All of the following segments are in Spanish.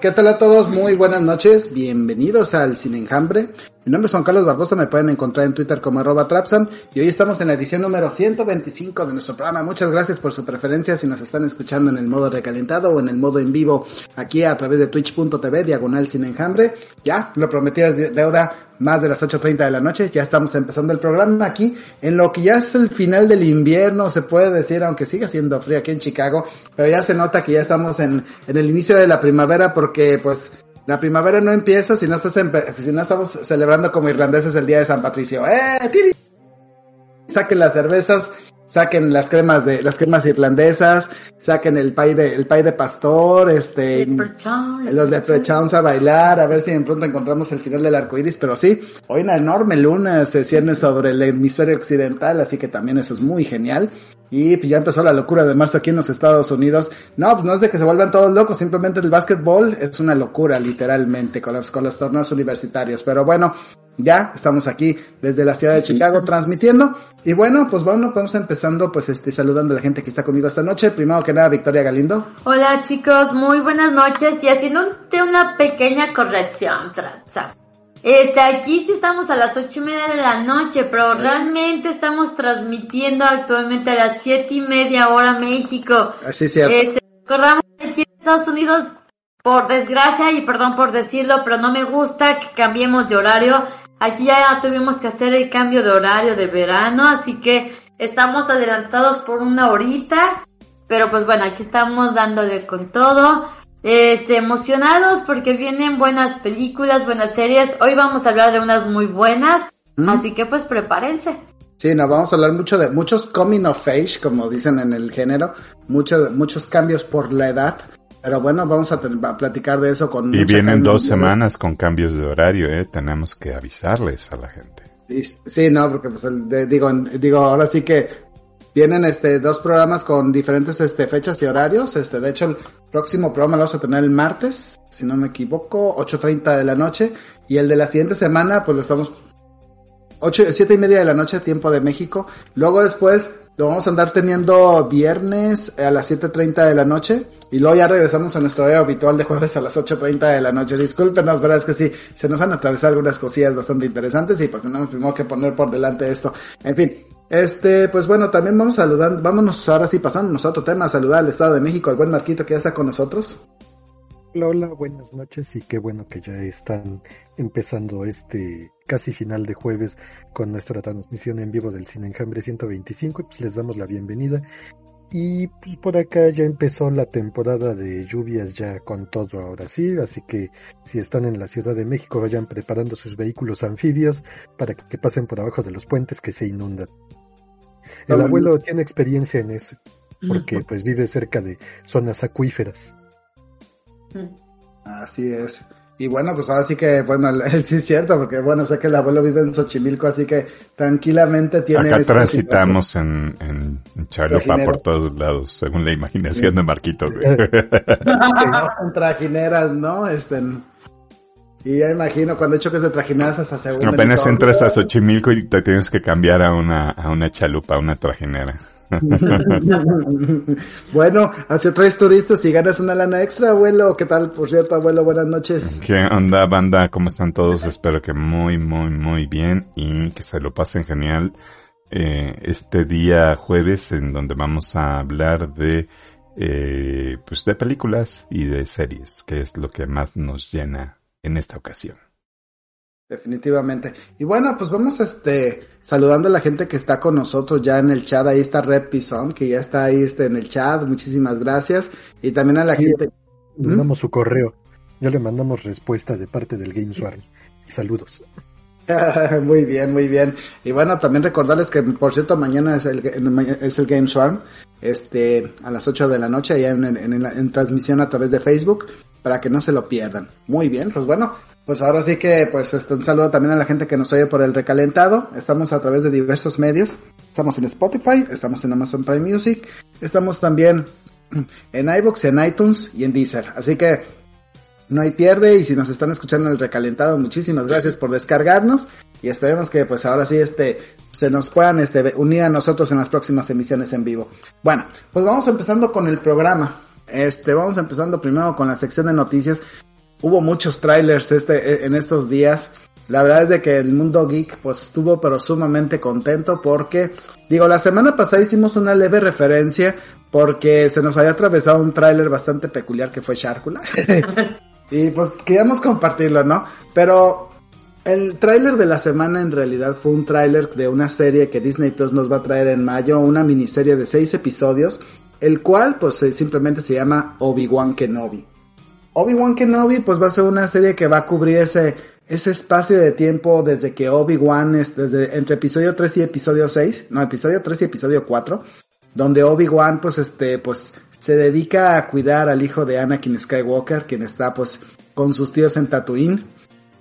¿Qué tal a todos? Muy buenas noches. Bienvenidos al Sin Enjambre. Mi nombre es Juan Carlos Barbosa, me pueden encontrar en Twitter como arroba Trapsam y hoy estamos en la edición número 125 de nuestro programa. Muchas gracias por su preferencia si nos están escuchando en el modo recalentado o en el modo en vivo aquí a través de twitch.tv diagonal sin enjambre. Ya, lo prometido es deuda más de las 8.30 de la noche, ya estamos empezando el programa aquí en lo que ya es el final del invierno, se puede decir, aunque siga siendo frío aquí en Chicago, pero ya se nota que ya estamos en el inicio de la primavera porque pues la primavera no empieza si no, estás si no estamos celebrando como irlandeses el día de San Patricio. ¡Eh, tiri! Saquen las cervezas, saquen las cremas de las cremas irlandesas, saquen el pay de el pay de pastor, este los de Prechowns a bailar, a ver si de pronto encontramos el final del arco iris, pero sí, hoy una enorme luna se cierne sobre el hemisferio occidental, así que también eso es muy genial. Y pues ya empezó la locura de marzo aquí en los Estados Unidos. No, pues no es de que se vuelvan todos locos, simplemente el básquetbol es una locura, literalmente, con los, con los torneos universitarios. Pero bueno, ya estamos aquí desde la ciudad de Chicago transmitiendo. Y bueno, pues bueno, vamos empezando pues este saludando a la gente que está conmigo esta noche. Primero que nada, Victoria Galindo. Hola chicos, muy buenas noches y haciendo una pequeña corrección, Traza. Este, aquí sí estamos a las ocho y media de la noche, pero realmente estamos transmitiendo actualmente a las siete y media hora México. Así es cierto. Este, recordamos que aquí en Estados Unidos, por desgracia y perdón por decirlo, pero no me gusta que cambiemos de horario. Aquí ya tuvimos que hacer el cambio de horario de verano, así que estamos adelantados por una horita. Pero pues bueno, aquí estamos dándole con todo este, emocionados porque vienen buenas películas, buenas series. Hoy vamos a hablar de unas muy buenas, Mm. así que pues prepárense. Sí, nos vamos a hablar mucho de muchos coming of age, como dicen en el género, muchos muchos cambios por la edad. Pero bueno, vamos a, a platicar de eso con Y vienen dos semanas con cambios de horario, ¿eh? Tenemos que avisarles a la gente. Sí, Sí, no, porque pues el- de- digo, digo, ahora sí que vienen este dos programas con diferentes este fechas y horarios. Este, de hecho, el próximo programa lo vamos a tener el martes, si no me equivoco, 8.30 de la noche. Y el de la siguiente semana, pues lo estamos ocho, siete y media de la noche, tiempo de México. Luego después lo vamos a andar teniendo viernes a las 7.30 de la noche. Y luego ya regresamos a nuestro horario habitual de jueves a las 8.30 de la noche. Discúlpenos, verdad es que sí, se nos han atravesado algunas cosillas bastante interesantes y pues tenemos primero que poner por delante esto. En fin, este, pues bueno, también vamos saludando, vámonos ahora sí pasándonos a otro tema, saludar al Estado de México, al buen Marquito que ya está con nosotros. Hola, buenas noches y qué bueno que ya están empezando este casi final de jueves con nuestra transmisión en vivo del Cine Enjambre 125 y pues les damos la bienvenida. Y pues, por acá ya empezó la temporada de lluvias ya con todo ahora sí, así que si están en la Ciudad de México vayan preparando sus vehículos anfibios para que, que pasen por abajo de los puentes que se inundan. El abuelo tiene experiencia en eso, porque pues vive cerca de zonas acuíferas. Así es. Y bueno, pues ahora sí que, bueno, el- sí es cierto, porque bueno, sé que el abuelo vive en Xochimilco, así que tranquilamente tiene... Acá transitamos en, en, en chalupa Trajinero. por todos lados, según la imaginación de Marquito. güey. Son trajineras, ¿no? Este, y ya imagino cuando he hecho que es de trajineras hasta segunda. Apenas entras a Xochimilco y te tienes que cambiar a una, a una chalupa, a una trajinera. bueno, así traes turistas y ganas una lana extra, abuelo. ¿Qué tal? Por cierto, abuelo, buenas noches. ¿Qué onda, banda? ¿Cómo están todos? Espero que muy, muy, muy bien y que se lo pasen genial eh, este día jueves en donde vamos a hablar de, eh, pues de películas y de series, que es lo que más nos llena en esta ocasión. Definitivamente. Y bueno, pues vamos este saludando a la gente que está con nosotros ya en el chat. Ahí está Rep Pizón, que ya está ahí este, en el chat. Muchísimas gracias. Y también a la Sí. gente. Le mandamos su correo. Ya le mandamos respuesta de parte del Game Swarm. Saludos. muy bien, muy bien. Y bueno, también recordarles que, por cierto, mañana es el, es el Game Swarm, este, a las 8 de la noche, allá en, en, transmisión a través de Facebook, para que no se lo pierdan. Muy bien, pues bueno, pues ahora sí que, pues este, un saludo también a la gente que nos oye por el recalentado. Estamos a través de diversos medios. Estamos en Spotify, estamos en Amazon Prime Music, estamos también en iBox, en iTunes y en Deezer. Así que no hay pierde y si nos están escuchando en el recalentado, muchísimas gracias por descargarnos y esperemos que pues ahora sí este se nos puedan este unir a nosotros en las próximas emisiones en vivo. Bueno, pues vamos empezando con el programa. Este, vamos empezando primero con la sección de noticias. Hubo muchos trailers este en estos días. La verdad es de que el mundo geek pues estuvo pero sumamente contento porque digo, la semana pasada hicimos una leve referencia porque se nos había atravesado un tráiler bastante peculiar que fue Sharkula. Y pues queríamos compartirlo, ¿no? Pero el tráiler de la semana en realidad fue un tráiler de una serie que Disney Plus nos va a traer en mayo, una miniserie de seis episodios, el cual pues simplemente se llama Obi-Wan Kenobi. Obi-Wan Kenobi pues va a ser una serie que va a cubrir ese, ese espacio de tiempo desde que Obi-Wan es desde entre episodio 3 y episodio 6, no, episodio 3 y episodio 4, donde Obi-Wan pues este pues se dedica a cuidar al hijo de Anakin Skywalker, quien está pues con sus tíos en Tatooine.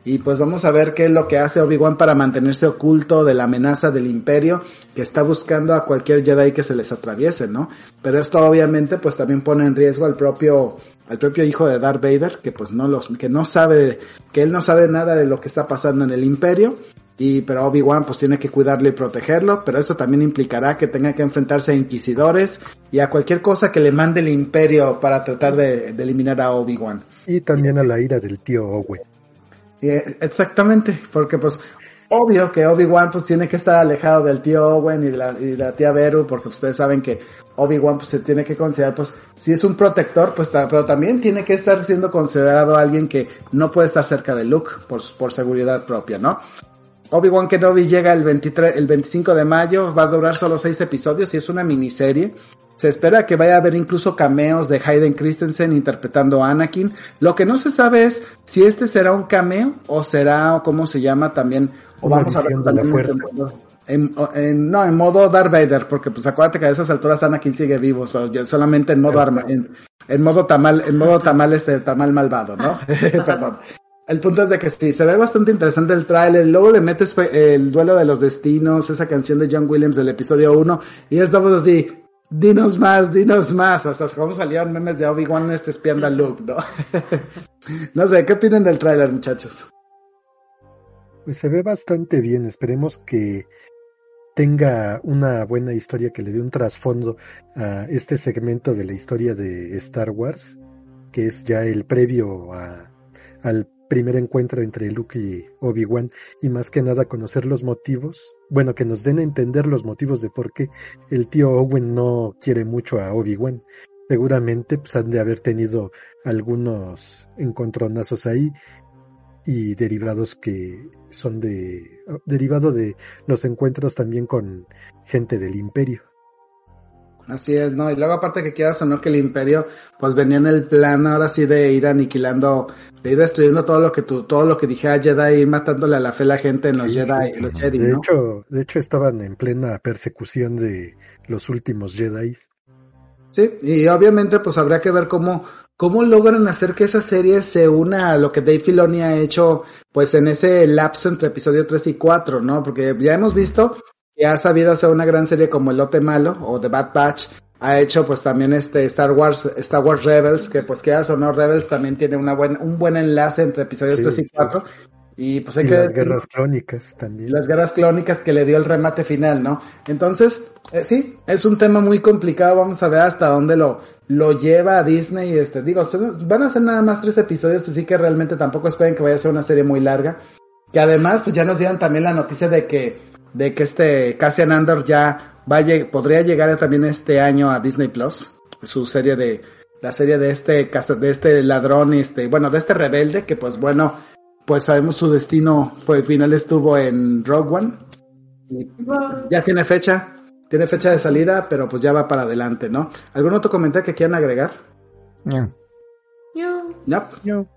Y pues vamos a ver qué es lo que hace Obi-Wan para mantenerse oculto de la amenaza del imperio que está buscando a cualquier Jedi que se les atraviese, ¿no? Pero esto obviamente pues también pone en riesgo al propio al propio hijo de Darth Vader, que pues no los que no sabe que él no sabe nada de lo que está pasando en el imperio y pero Obi-Wan pues tiene que cuidarlo y protegerlo, pero eso también implicará que tenga que enfrentarse a inquisidores y a cualquier cosa que le mande el imperio para tratar de, eliminar a Obi-Wan. Y también a la ira del tío Owen. Eh, exactamente, porque pues obvio que Obi-Wan pues tiene que estar alejado del tío Owen y de la, y la tía Beru, porque ustedes saben que Obi-Wan pues se tiene que considerar pues si es un protector pues pero también tiene que estar siendo considerado alguien que no puede estar cerca de Luke por, por seguridad propia, ¿no? Obi-Wan Kenobi llega el, 23, el 25 de mayo, va a durar solo seis episodios y es una miniserie. Se espera que vaya a haber incluso cameos de Hayden Christensen interpretando a Anakin. Lo que no se sabe es si este será un cameo o será, o cómo se llama también, o vamos a ver la fuerza. En, no, en modo Darth Vader, porque pues acuérdate que a esas alturas Anakin sigue vivo, solamente en modo arma, en, en, modo tamal, en modo tamal este, tamal malvado, ¿no? Perdón. El punto es de que sí, se ve bastante interesante el tráiler, luego le metes el duelo de los destinos, esa canción de John Williams del episodio 1, y estamos así, dinos más, dinos más, o sea, como salieron memes de Obi-Wan este espiando a Luke, ¿no? no sé, ¿qué opinan del tráiler, muchachos? Pues se ve bastante bien, esperemos que tenga una buena historia que le dé un trasfondo a este segmento de la historia de Star Wars, que es ya el previo a, al primer encuentro entre Luke y Obi-Wan y más que nada conocer los motivos, bueno, que nos den a entender los motivos de por qué el tío Owen no quiere mucho a Obi-Wan. Seguramente pues, han de haber tenido algunos encontronazos ahí y derivados que son de derivado de los encuentros también con gente del imperio. Así es, ¿no? Y luego aparte que quieras o no que el imperio, pues venía en el plan ahora sí de ir aniquilando, de ir destruyendo todo lo que tú, todo lo que dije a Jedi, ir matándole a la fe a la gente en los Jedi, los Jedi, de hecho, de hecho estaban en plena persecución de los últimos Jedi. Sí, y obviamente pues habría que ver cómo, cómo logran hacer que esa serie se una a lo que Dave Filoni ha hecho, pues en ese lapso entre episodio 3 y 4, ¿no? Porque ya hemos visto que ha sabido hacer una gran serie como El Lote Malo o The Bad Batch, ha hecho pues también este Star Wars, Star Wars Rebels, que pues quieras o no Rebels también tiene una buen, un buen enlace entre episodios 3 y 4. Y pues hay que... Las guerras clónicas también. Las guerras clónicas que le dio el remate final, ¿no? Entonces, eh, sí, es un tema muy complicado, vamos a ver hasta dónde lo, lo lleva a Disney, este, digo, van a ser nada más tres episodios, así que realmente tampoco esperen que vaya a ser una serie muy larga. Que además, pues ya nos dieron también la noticia de que de que este Cassian Andor ya vaya, podría llegar también este año a Disney Plus, su serie de, la serie de este, de este ladrón, este, bueno, de este rebelde, que pues bueno, pues sabemos su destino fue, final estuvo en Rogue One. ya tiene fecha, tiene fecha de salida, pero pues ya va para adelante, ¿no? ¿Algún otro comentario que quieran agregar? No. No. No.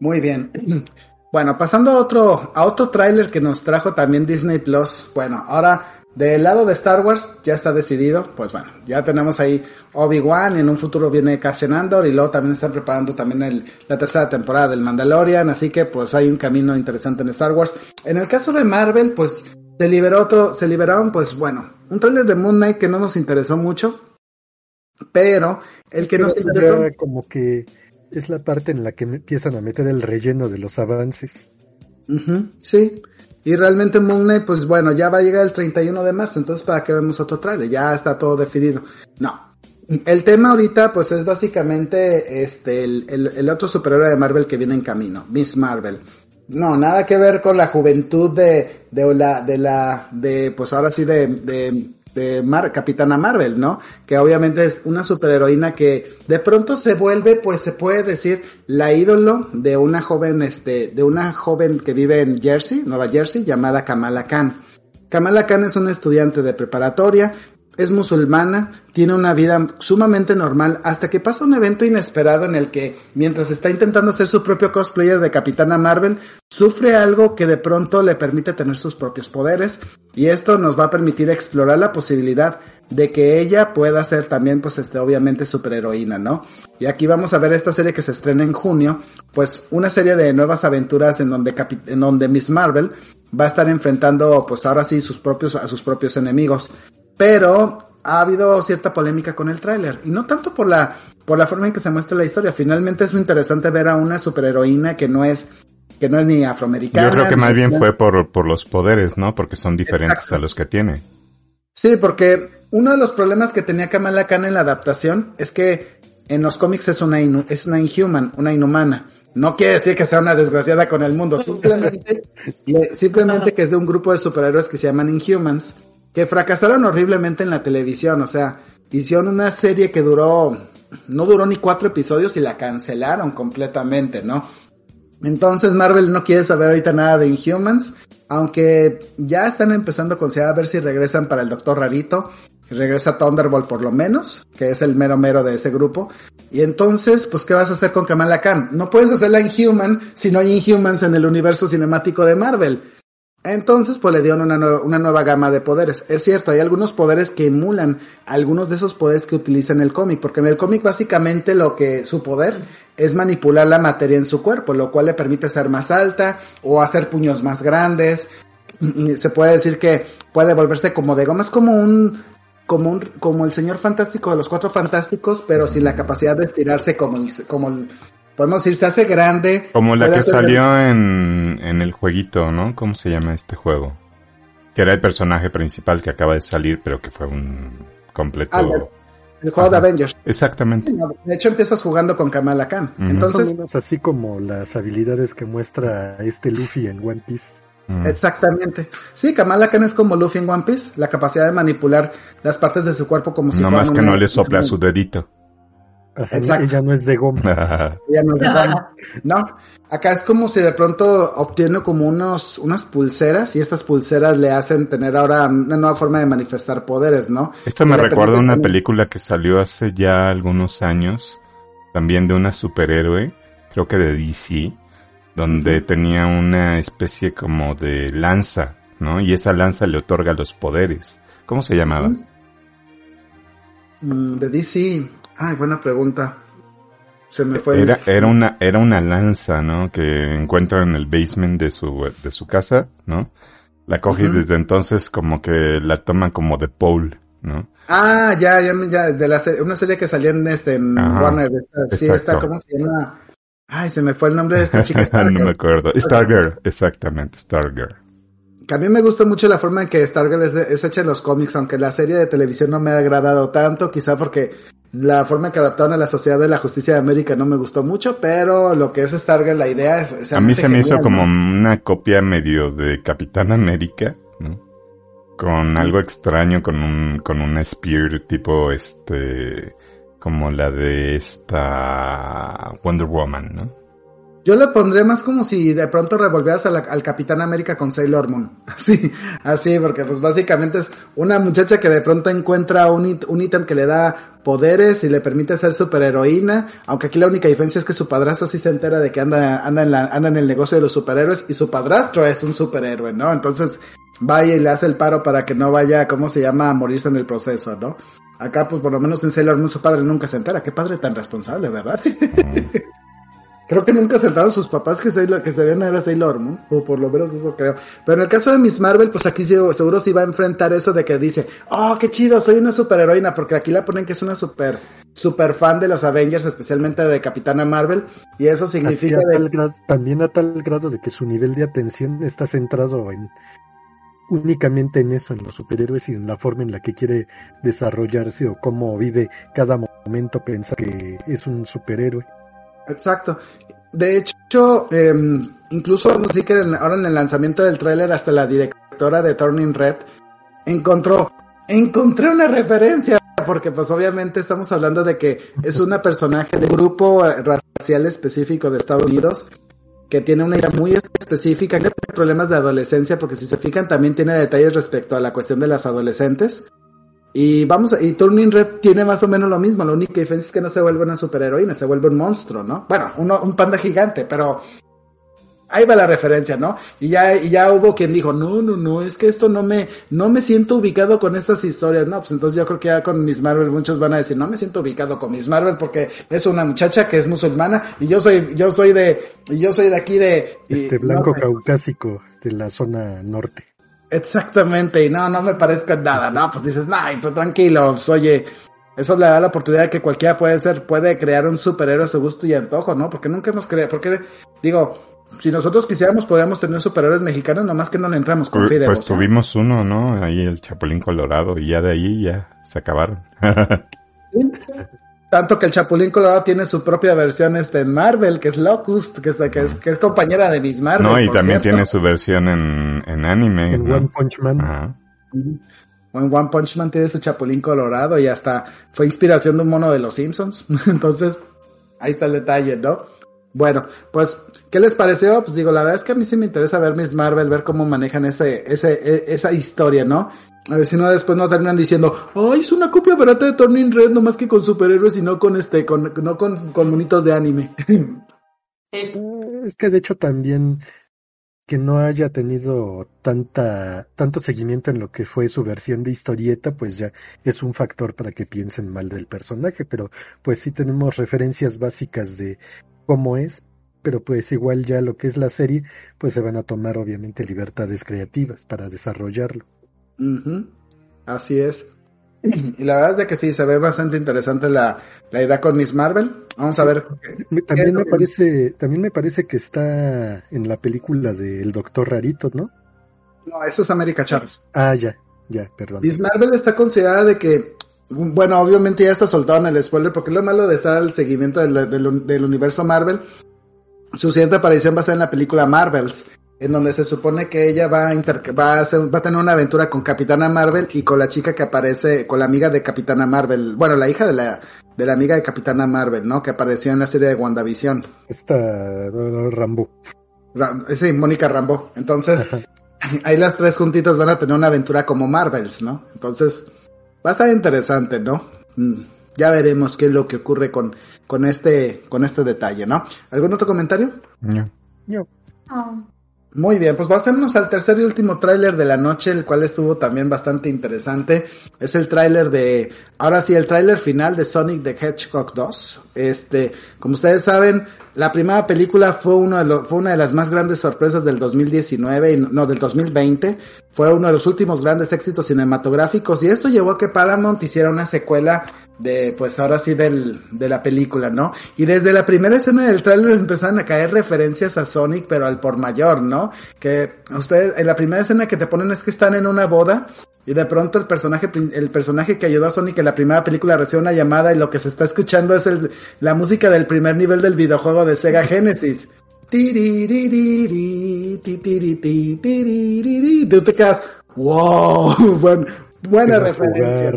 Muy bien. Bueno, pasando a otro, a otro tráiler que nos trajo también Disney Plus. Bueno, ahora del lado de Star Wars ya está decidido, pues bueno, ya tenemos ahí Obi-Wan y en un futuro viene Cassian Andor y luego también están preparando también el, la tercera temporada del Mandalorian, así que pues hay un camino interesante en Star Wars. En el caso de Marvel, pues se liberó otro, se liberaron pues bueno, un trailer de Moon Knight que no nos interesó mucho, pero el que nos interesó... Como que es la parte en la que empiezan a meter el relleno de los avances. sí, y realmente Moon Knight, pues bueno, ya va a llegar el 31 de marzo, entonces para qué vemos otro trailer, ya está todo definido. No. El tema ahorita, pues es básicamente este, el, el, otro superhéroe de Marvel que viene en camino, Miss Marvel. No, nada que ver con la juventud de, de la, de la, de, pues ahora sí de, de de Mar Capitana Marvel, ¿no? Que obviamente es una superheroína que de pronto se vuelve, pues se puede decir, la ídolo de una joven, este, de una joven que vive en Jersey, Nueva Jersey, llamada Kamala Khan. Kamala Khan es una estudiante de preparatoria, es musulmana, tiene una vida sumamente normal hasta que pasa un evento inesperado en el que, mientras está intentando hacer su propio cosplayer de Capitana Marvel, sufre algo que de pronto le permite tener sus propios poderes y esto nos va a permitir explorar la posibilidad de que ella pueda ser también, pues, este, obviamente superheroína, ¿no? Y aquí vamos a ver esta serie que se estrena en junio, pues, una serie de nuevas aventuras en donde, en donde Miss Marvel va a estar enfrentando, pues, ahora sí, sus propios, a sus propios enemigos pero ha habido cierta polémica con el tráiler y no tanto por la por la forma en que se muestra la historia. Finalmente es muy interesante ver a una superheroína que no es que no es ni afroamericana. Yo creo que más bien fue por, por los poderes, ¿no? Porque son diferentes a los que tiene. Sí, porque uno de los problemas que tenía Kamala Khan en la adaptación es que en los cómics es una, es una inhuman, una inhumana. No quiere decir que sea una desgraciada con el mundo, simplemente, simplemente que es de un grupo de superhéroes que se llaman Inhumans que fracasaron horriblemente en la televisión, o sea, hicieron una serie que duró, no duró ni cuatro episodios y la cancelaron completamente, ¿no? Entonces Marvel no quiere saber ahorita nada de Inhumans, aunque ya están empezando a considerar a ver si regresan para el Doctor Rarito, regresa Thunderbolt por lo menos, que es el mero mero de ese grupo. Y entonces, pues, ¿qué vas a hacer con Kamala Khan? No puedes hacerla Inhuman si no hay Inhumans en el universo cinemático de Marvel. Entonces, pues le dieron una, una, nueva gama de poderes. Es cierto, hay algunos poderes que emulan algunos de esos poderes que utiliza en el cómic, porque en el cómic básicamente lo que su poder es manipular la materia en su cuerpo, lo cual le permite ser más alta o hacer puños más grandes. Se puede decir que puede volverse como de goma, es como un como un, como el señor fantástico de los cuatro fantásticos, pero sin la capacidad de estirarse como el, como el, podemos decir, se hace grande. Como la que salió en, en el jueguito, ¿no? ¿Cómo se llama este juego? Que era el personaje principal que acaba de salir, pero que fue un completo... Ah, el juego de Avengers. Exactamente. De hecho, empiezas jugando con Kamala Khan. Entonces, así como las habilidades que muestra este Luffy en One Piece. Exactamente. Sí, Kamala Khan es como Luffy en One Piece, la capacidad de manipular las partes de su cuerpo como si No más que no le sopla su dedito. Exacto. Ella no es de goma. Ella no es de goma. No, acá es como si de pronto obtiene como unos, unas pulseras y estas pulseras le hacen tener ahora una nueva forma de manifestar poderes, ¿no? Esto me recuerda a una película que salió hace ya algunos años, también de una superhéroe, creo que de DC, donde tenía una especie como de lanza, ¿no? Y esa lanza le otorga los poderes. ¿Cómo se llamaba? Mm, de DC, Ay, buena pregunta. Se me fue. Era, era una, era una lanza, ¿no? Que encuentra en el basement de su, de su casa, ¿no? La coge y desde entonces como que la toman como de pole, ¿no? Ah, ya, ya, ya, de la una serie que salió en este, en Warner, sí, está, ¿cómo se llama? Ay, se me fue el nombre de esta chica. no me acuerdo. Stargirl, exactamente, Stargirl. Que a mí me gusta mucho la forma en que Stargirl es, es, hecha en los cómics, aunque la serie de televisión no me ha agradado tanto, quizá porque la forma en que adaptaron a la Sociedad de la Justicia de América no me gustó mucho, pero lo que es Stargirl, la idea es... a mí se me hizo como una copia medio de Capitán América, ¿no? Con algo extraño, con un, con un spear tipo este, como la de esta Wonder Woman, ¿no? Yo le pondré más como si de pronto revolvieras al Capitán América con Sailor Moon. Así, así, porque pues básicamente es una muchacha que de pronto encuentra un, ítem que le da poderes y le permite ser superheroína, aunque aquí la única diferencia es que su padrastro sí se entera de que anda, anda, en la, anda en el negocio de los superhéroes y su padrastro es un superhéroe, ¿no? Entonces vaya y le hace el paro para que no vaya, ¿cómo se llama?, a morirse en el proceso, ¿no? Acá, pues por lo menos en Sailor Moon su padre nunca se entera. Qué padre tan responsable, ¿verdad? creo que nunca sentaron sus papás que, Sailor, que sabían era Sailor Moon, o por lo menos eso creo. Pero en el caso de Miss Marvel, pues aquí seguro sí va a enfrentar eso de que dice, oh, qué chido, soy una superheroína, porque aquí la ponen que es una super, super fan de los Avengers, especialmente de Capitana Marvel, y eso significa... también a tal grado de que su nivel de atención está centrado en únicamente en eso, en los superhéroes y en la forma en la que quiere desarrollarse o cómo vive cada momento piensa que es un superhéroe. Exacto. De hecho, eh, incluso decir que ahora en el lanzamiento del tráiler hasta la directora de Turning Red encontró, encontré una referencia, porque pues obviamente estamos hablando de que es una personaje de grupo racial específico de Estados Unidos que tiene una idea muy específica, que tiene problemas de adolescencia, porque si se fijan también tiene detalles respecto a la cuestión de las adolescentes. Y vamos, y Turning Red tiene más o menos lo mismo, la única diferencia es que no se vuelve una superheroína, se vuelve un monstruo, ¿no? Bueno, uno, un panda gigante, pero ahí va la referencia, ¿no? Y ya, y ya hubo quien dijo, no, no, no, es que esto no me, no me siento ubicado con estas historias, ¿no? Pues entonces yo creo que ya con Miss Marvel muchos van a decir, no me siento ubicado con Miss Marvel porque es una muchacha que es musulmana y yo soy, yo soy de, y yo soy de aquí de... Este blanco caucásico de la zona norte. Exactamente, y no, no me parezca nada, no, pues dices, no, pues tranquilo, pues, oye, eso le da la oportunidad de que cualquiera puede ser, puede crear un superhéroe a su gusto y antojo, ¿no? Porque nunca hemos creado, porque, digo, si nosotros quisiéramos, podríamos tener superhéroes mexicanos, nomás que no le entramos con Pues, pues tuvimos uno, ¿no? Ahí el Chapulín Colorado, y ya de ahí ya se acabaron. Tanto que el Chapulín Colorado tiene su propia versión este en Marvel, que es Locust, que es, que es, que es compañera de Miss Marvel. No, y también tiene su versión en, en anime. En One Punch Man. En One Punch Man tiene su Chapulín Colorado y hasta fue inspiración de un mono de los Simpsons. Entonces, ahí está el detalle, ¿no? Bueno, pues, ¿qué les pareció? Pues digo, la verdad es que a mí sí me interesa ver Miss Marvel, ver cómo manejan ese, ese, e, esa historia, ¿no? A ver si no después no terminan diciendo, ay, es una copia barata de Turning Red, no más que con superhéroes y no con este, con, no con, con monitos de anime. es que de hecho también que no haya tenido tanta, tanto seguimiento en lo que fue su versión de historieta, pues ya es un factor para que piensen mal del personaje, pero pues sí tenemos referencias básicas de cómo es, pero pues igual ya lo que es la serie, pues se van a tomar obviamente libertades creativas para desarrollarlo. Así es. Y la verdad es que sí, se ve bastante interesante la, la idea con Miss Marvel. Vamos a ver. También me parece, también me parece que está en la película del Doctor Rarito, ¿no? No, eso es América Chávez. Ah, ya, ya, perdón. Miss Marvel está considerada de que, bueno, obviamente ya está soltado en el spoiler, porque lo malo de estar al seguimiento del, del universo Marvel, su siguiente aparición va a ser en la película Marvels en donde se supone que ella va a, va, a hacer, va a tener una aventura con Capitana Marvel y con la chica que aparece, con la amiga de Capitana Marvel, bueno, la hija de la, de la amiga de Capitana Marvel, ¿no? Que apareció en la serie de WandaVision. Esta Rambo. sí, Mónica Rambo. Entonces, ahí las tres juntitas van a tener una aventura como Marvels, ¿no? Entonces, va a estar interesante, ¿no? Mm, ya veremos qué es lo que ocurre con, con este, con este detalle, ¿no? ¿Algún otro comentario? No. No. Muy bien, pues pasemos al tercer y último tráiler de la noche, el cual estuvo también bastante interesante. Es el tráiler de, ahora sí, el tráiler final de Sonic the Hedgehog 2. Este, como ustedes saben, la primera película fue uno de fue una de las más grandes sorpresas del 2019 y no del 2020. Fue uno de los últimos grandes éxitos cinematográficos y esto llevó a que Paramount hiciera una secuela de, pues ahora sí del, de la película, ¿no? Y desde la primera escena del tráiler empezaron a caer referencias a Sonic, pero al por mayor, ¿no? Que ustedes, en la primera escena que te ponen es que están en una boda y de pronto el personaje, el personaje que ayudó a Sonic en la primera película recibe una llamada y lo que se está escuchando es el, la música del primer nivel del videojuego de Sega Genesis. Tú te quedas, wow, buena referencia.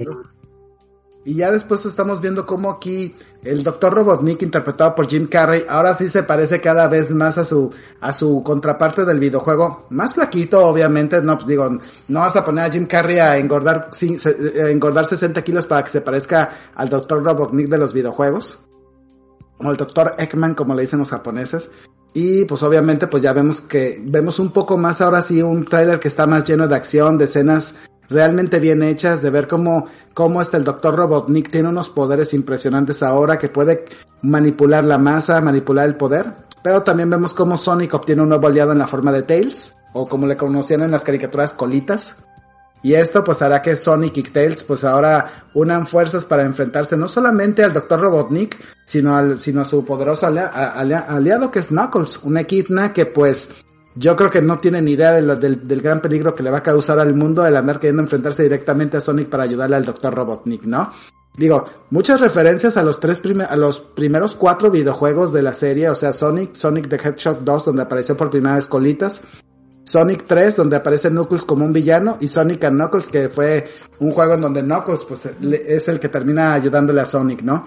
Y ya después estamos viendo cómo aquí el Dr. Robotnik interpretado por Jim Carrey ahora sí se parece cada vez más a su a su contraparte del videojuego, más flaquito obviamente, no pues digo, no vas a poner a Jim Carrey a engordar a engordar 60 kilos para que se parezca al Dr. Robotnik de los videojuegos, o el Dr. Eggman como le dicen los japoneses. Y pues obviamente pues ya vemos que vemos un poco más ahora sí un tráiler que está más lleno de acción, de escenas realmente bien hechas, de ver cómo, cómo este el Dr. Robotnik tiene unos poderes impresionantes ahora, que puede manipular la masa, manipular el poder. Pero también vemos cómo Sonic obtiene un nuevo aliado en la forma de Tails, o como le conocían en las caricaturas, colitas. Y esto pues hará que Sonic y Tails pues ahora unan fuerzas para enfrentarse no solamente al Dr. Robotnik, sino, al, sino a su poderoso aliado que es Knuckles, un equidna que pues yo creo que no tiene ni idea del, gran peligro que le va a causar al mundo el andar queriendo enfrentarse directamente a Sonic para ayudarle al Dr. Robotnik, ¿no? Digo, muchas referencias a los tres a los primeros cuatro videojuegos de la serie, o sea, Sonic, Sonic the Hedgehog 2, donde apareció por primera vez Colitas, Sonic 3, donde aparece Knuckles como un villano, y Sonic and Knuckles, que fue un juego en donde Knuckles, pues, es el que termina ayudándole a Sonic, ¿no?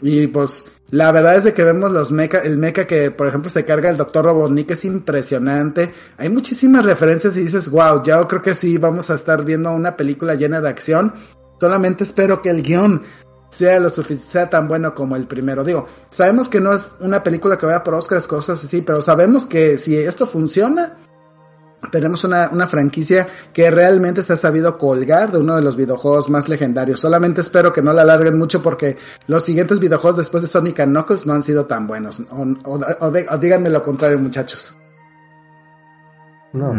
Y pues, la verdad es de que vemos los mecha, el mecha que, por ejemplo, se carga el Dr. Robotnik es impresionante. Hay muchísimas referencias y dices, wow, ya creo que sí, vamos a estar viendo una película llena de acción. Solamente espero que el guion sea lo sea tan bueno como el primero. Digo, sabemos que no es una película que vaya por Oscars, cosas así, pero sabemos que si esto funciona, tenemos una, una, franquicia que realmente se ha sabido colgar de uno de los videojuegos más legendarios. Solamente espero que no la alarguen mucho porque los siguientes videojuegos después de Sonic and Knuckles no han sido tan buenos. O, o, díganme lo contrario, muchachos. No,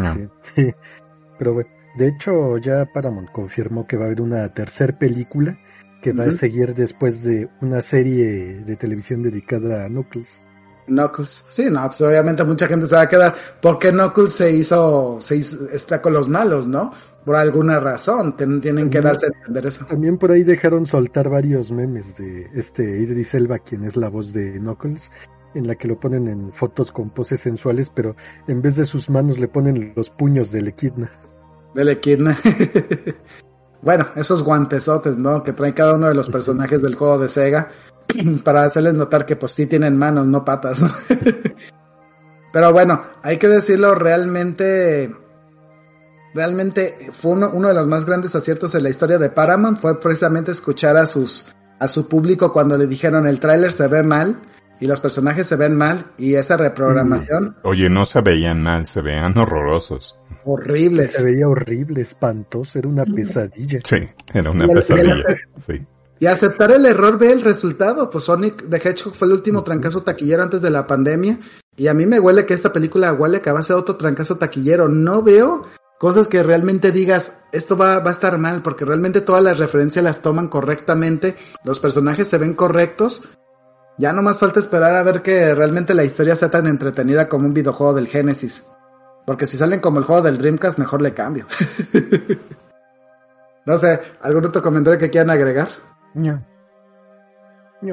Sí. Pero bueno, de hecho ya Paramount confirmó que va a haber una tercer película que va a seguir después de una serie de televisión dedicada a Knuckles. Knuckles. Sí, no, pues obviamente mucha gente se va a quedar. porque Knuckles se hizo, se está con los malos, no? Por alguna razón, tienen que darse a entender eso. También por ahí dejaron soltar varios memes de este Idris Elba, quien es la voz de Knuckles, en la que lo ponen en fotos con poses sensuales, pero en vez de sus manos le ponen los puños del Equidna. Del Equidna. bueno, esos guantesotes, ¿no? Que trae cada uno de los personajes del juego de Sega para hacerles notar que pues sí tienen manos, no patas. Pero bueno, hay que decirlo realmente, realmente fue uno, uno, de los más grandes aciertos en la historia de Paramount, fue precisamente escuchar a sus, a su público cuando le dijeron el tráiler se ve mal y los personajes se ven mal y esa reprogramación. Oye, no se veían mal, se veían horrorosos. Horribles. Se veía horrible, espantoso, era una pesadilla. Sí, era una pesadilla. sí. Y aceptar el error ve el resultado. Pues Sonic the Hedgehog fue el último trancazo taquillero antes de la pandemia. Y a mí me huele que esta película huele que va a ser otro trancazo taquillero. No veo cosas que realmente digas, esto va, va a estar mal, porque realmente todas las referencias las toman correctamente. Los personajes se ven correctos. Ya no más falta esperar a ver que realmente la historia sea tan entretenida como un videojuego del Genesis. Porque si salen como el juego del Dreamcast, mejor le cambio. no sé, ¿algún otro comentario que quieran agregar?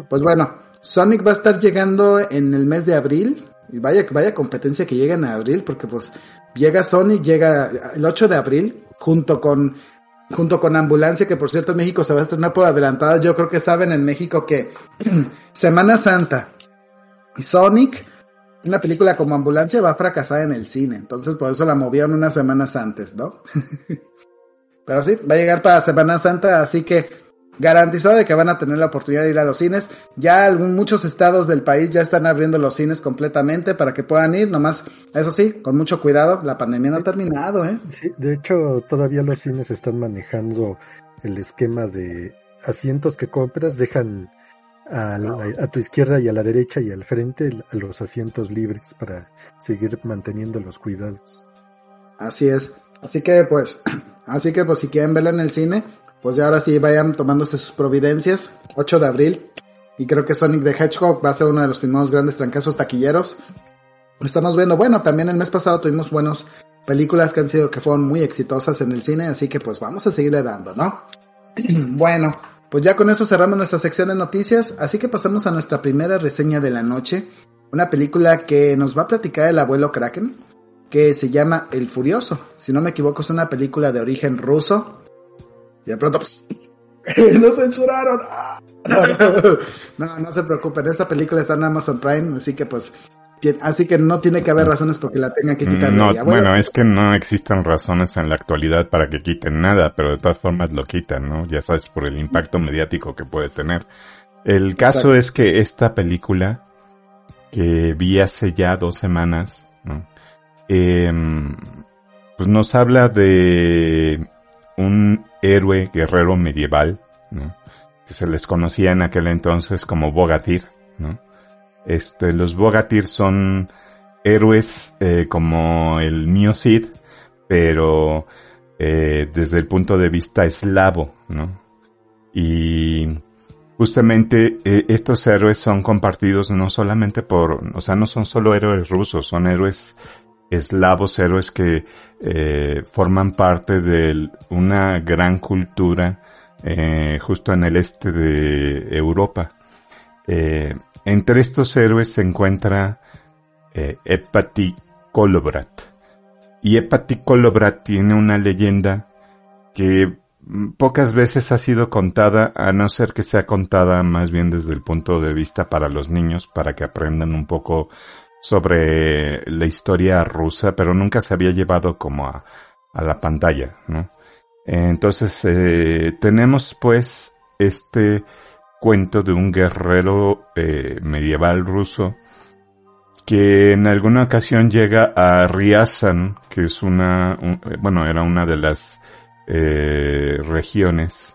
Pues bueno, Sonic va a estar llegando en el mes de abril. Y vaya, vaya competencia que llega en abril, porque pues llega Sonic, llega el 8 de abril, junto con, junto con Ambulancia, que por cierto en México se va a estrenar por adelantado. Yo creo que saben en México que Semana Santa y Sonic, una película como Ambulancia va a fracasar en el cine. Entonces por eso la movieron unas semanas antes, ¿no? Pero sí, va a llegar para Semana Santa, así que garantizado de que van a tener la oportunidad de ir a los cines. Ya muchos estados del país ya están abriendo los cines completamente para que puedan ir, nomás, eso sí, con mucho cuidado, la pandemia no ha terminado, ¿eh? Sí, de hecho, todavía los cines están manejando el esquema de asientos que compras, dejan a, a, tu izquierda y a la derecha y al frente a los asientos libres para seguir manteniendo los cuidados. Así es. Así que pues, así que pues si quieren verla en el cine, pues ya ahora sí vayan tomándose sus providencias. 8 de abril. Y creo que Sonic the Hedgehog va a ser uno de los primeros grandes trancazos taquilleros. Estamos viendo, bueno, también el mes pasado tuvimos buenas películas que han sido, que fueron muy exitosas en el cine, así que pues vamos a seguirle dando, ¿no? bueno, pues ya con eso cerramos nuestra sección de noticias, así que pasamos a nuestra primera reseña de la noche. Una película que nos va a platicar el abuelo Kraken, que se llama El Furioso. Si no me equivoco, es una película de origen ruso y de pronto, pues, ¡Nos censuraron! ¡Ah! No, no, se preocupen, esta película está en Amazon Prime, así que pues Así que no tiene que haber razones porque la tengan que quitar. No, bueno, es que no existen razones en la actualidad para que quiten nada, pero de todas formas lo quitan, ¿no? Ya sabes, por el impacto mediático que puede tener. El caso es que esta película, que vi hace ya dos semanas, ¿no? Em, pues nos habla de un héroe guerrero medieval, ¿no? Que se les conocía en aquel entonces como Bogatir, ¿no? Este, los Bogatir son héroes eh, como el Mio Cid, pero eh, desde el punto de vista eslavo, ¿no? Y justamente eh, estos héroes son compartidos no solamente por, o sea, no son solo héroes rusos, son héroes eslavos, héroes que forman parte de una gran cultura justo en el este de Europa. Entre estos héroes se encuentra eh, Epati Kolobrat. Y Epati Kolobrat tiene una leyenda que pocas veces ha sido contada, a no ser que sea contada más bien desde el punto de vista para los niños, para que aprendan un poco sobre la historia rusa, pero nunca se había llevado como a, la pantalla, ¿no? Entonces, eh, tenemos pues este cuento de un guerrero eh, medieval ruso que en alguna ocasión llega a Ryazan, que es una, eh, bueno, era una de las regiones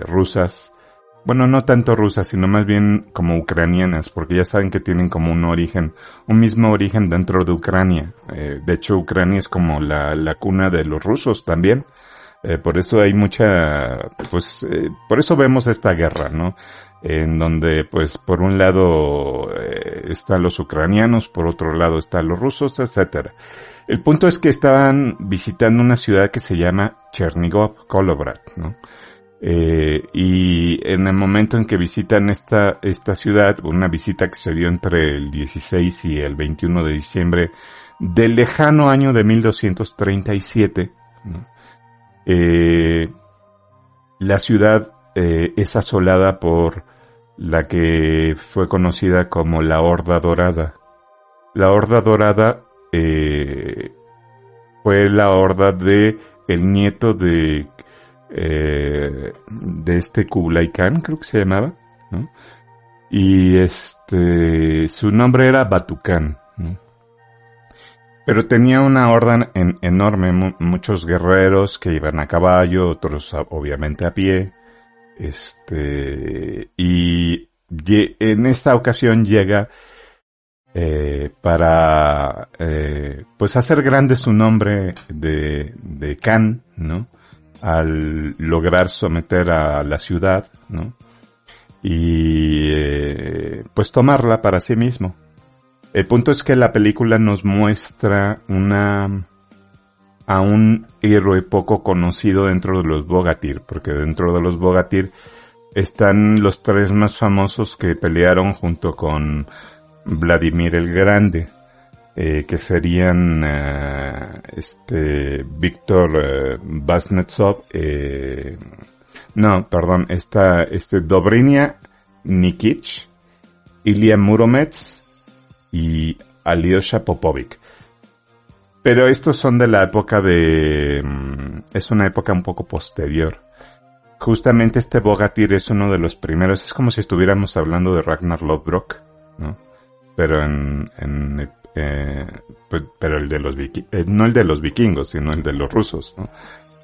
rusas, bueno, no tanto rusas, sino más bien como ucranianas, porque ya saben que tienen como un origen, un mismo origen dentro de Ucrania. Eh, de hecho, Ucrania es como la, la cuna de los rusos también. Eh, por eso hay mucha, pues, eh, por eso vemos esta guerra, ¿no? En donde, pues, por un lado están los ucranianos, por otro lado están los rusos, etcétera. El punto es que estaban visitando una ciudad que se llama Chernigov, Kolobrat, ¿no? Eh, y en el momento en que visitan esta, esta ciudad, una visita que se dio entre el 16 y el 21 de diciembre del lejano año de 1237, ¿no? Eh, la ciudad eh, es asolada por la que fue conocida como la Horda Dorada. La Horda Dorada eh, fue la horda de el nieto de eh, de este Kublai Khan, creo que se llamaba, ¿no? Y este su nombre era Batukan, ¿no? Pero tenía una orden enorme, muchos guerreros que iban a caballo, otros obviamente a pie. Este, y en esta ocasión llega eh, para eh, pues hacer grande su nombre de, de Khan, ¿no? Al lograr someter a la ciudad, ¿no? Y eh, pues tomarla para sí mismo. El punto es que la película nos muestra una a un héroe poco conocido dentro de los Bogatir, porque dentro de los Bogatir están los tres más famosos que pelearon junto con Vladimir el Grande, eh, que serían eh, este Víctor eh, no, perdón, está este Dobrinia Nikich, Ilya Muromets y Alyosha Popovic. Pero estos son de la época de... Mm, es una época un poco posterior. Justamente este Bogatir es uno de los primeros, es como si estuviéramos hablando de Ragnar Lodbrok, ¿no? Pero en... en eh, pero el de los vikingos, eh, no el de los vikingos, sino el de los rusos.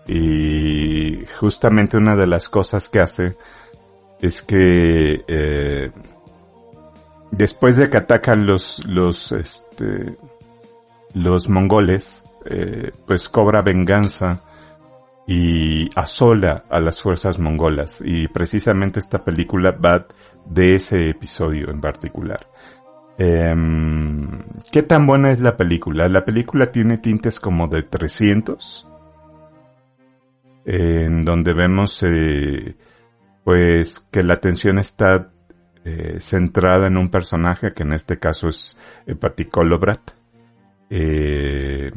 Y justamente una de las cosas que hace es que eh, después de que atacan los, los, este, los mongoles, pues cobra venganza y asola a las fuerzas mongolas. Y precisamente esta película va de ese episodio en particular. Em, ¿Qué tan buena es la película? La película tiene tintes como de 300, en donde vemos eh, pues que la tensión está eh, centrada en un personaje que en este caso es. Eh,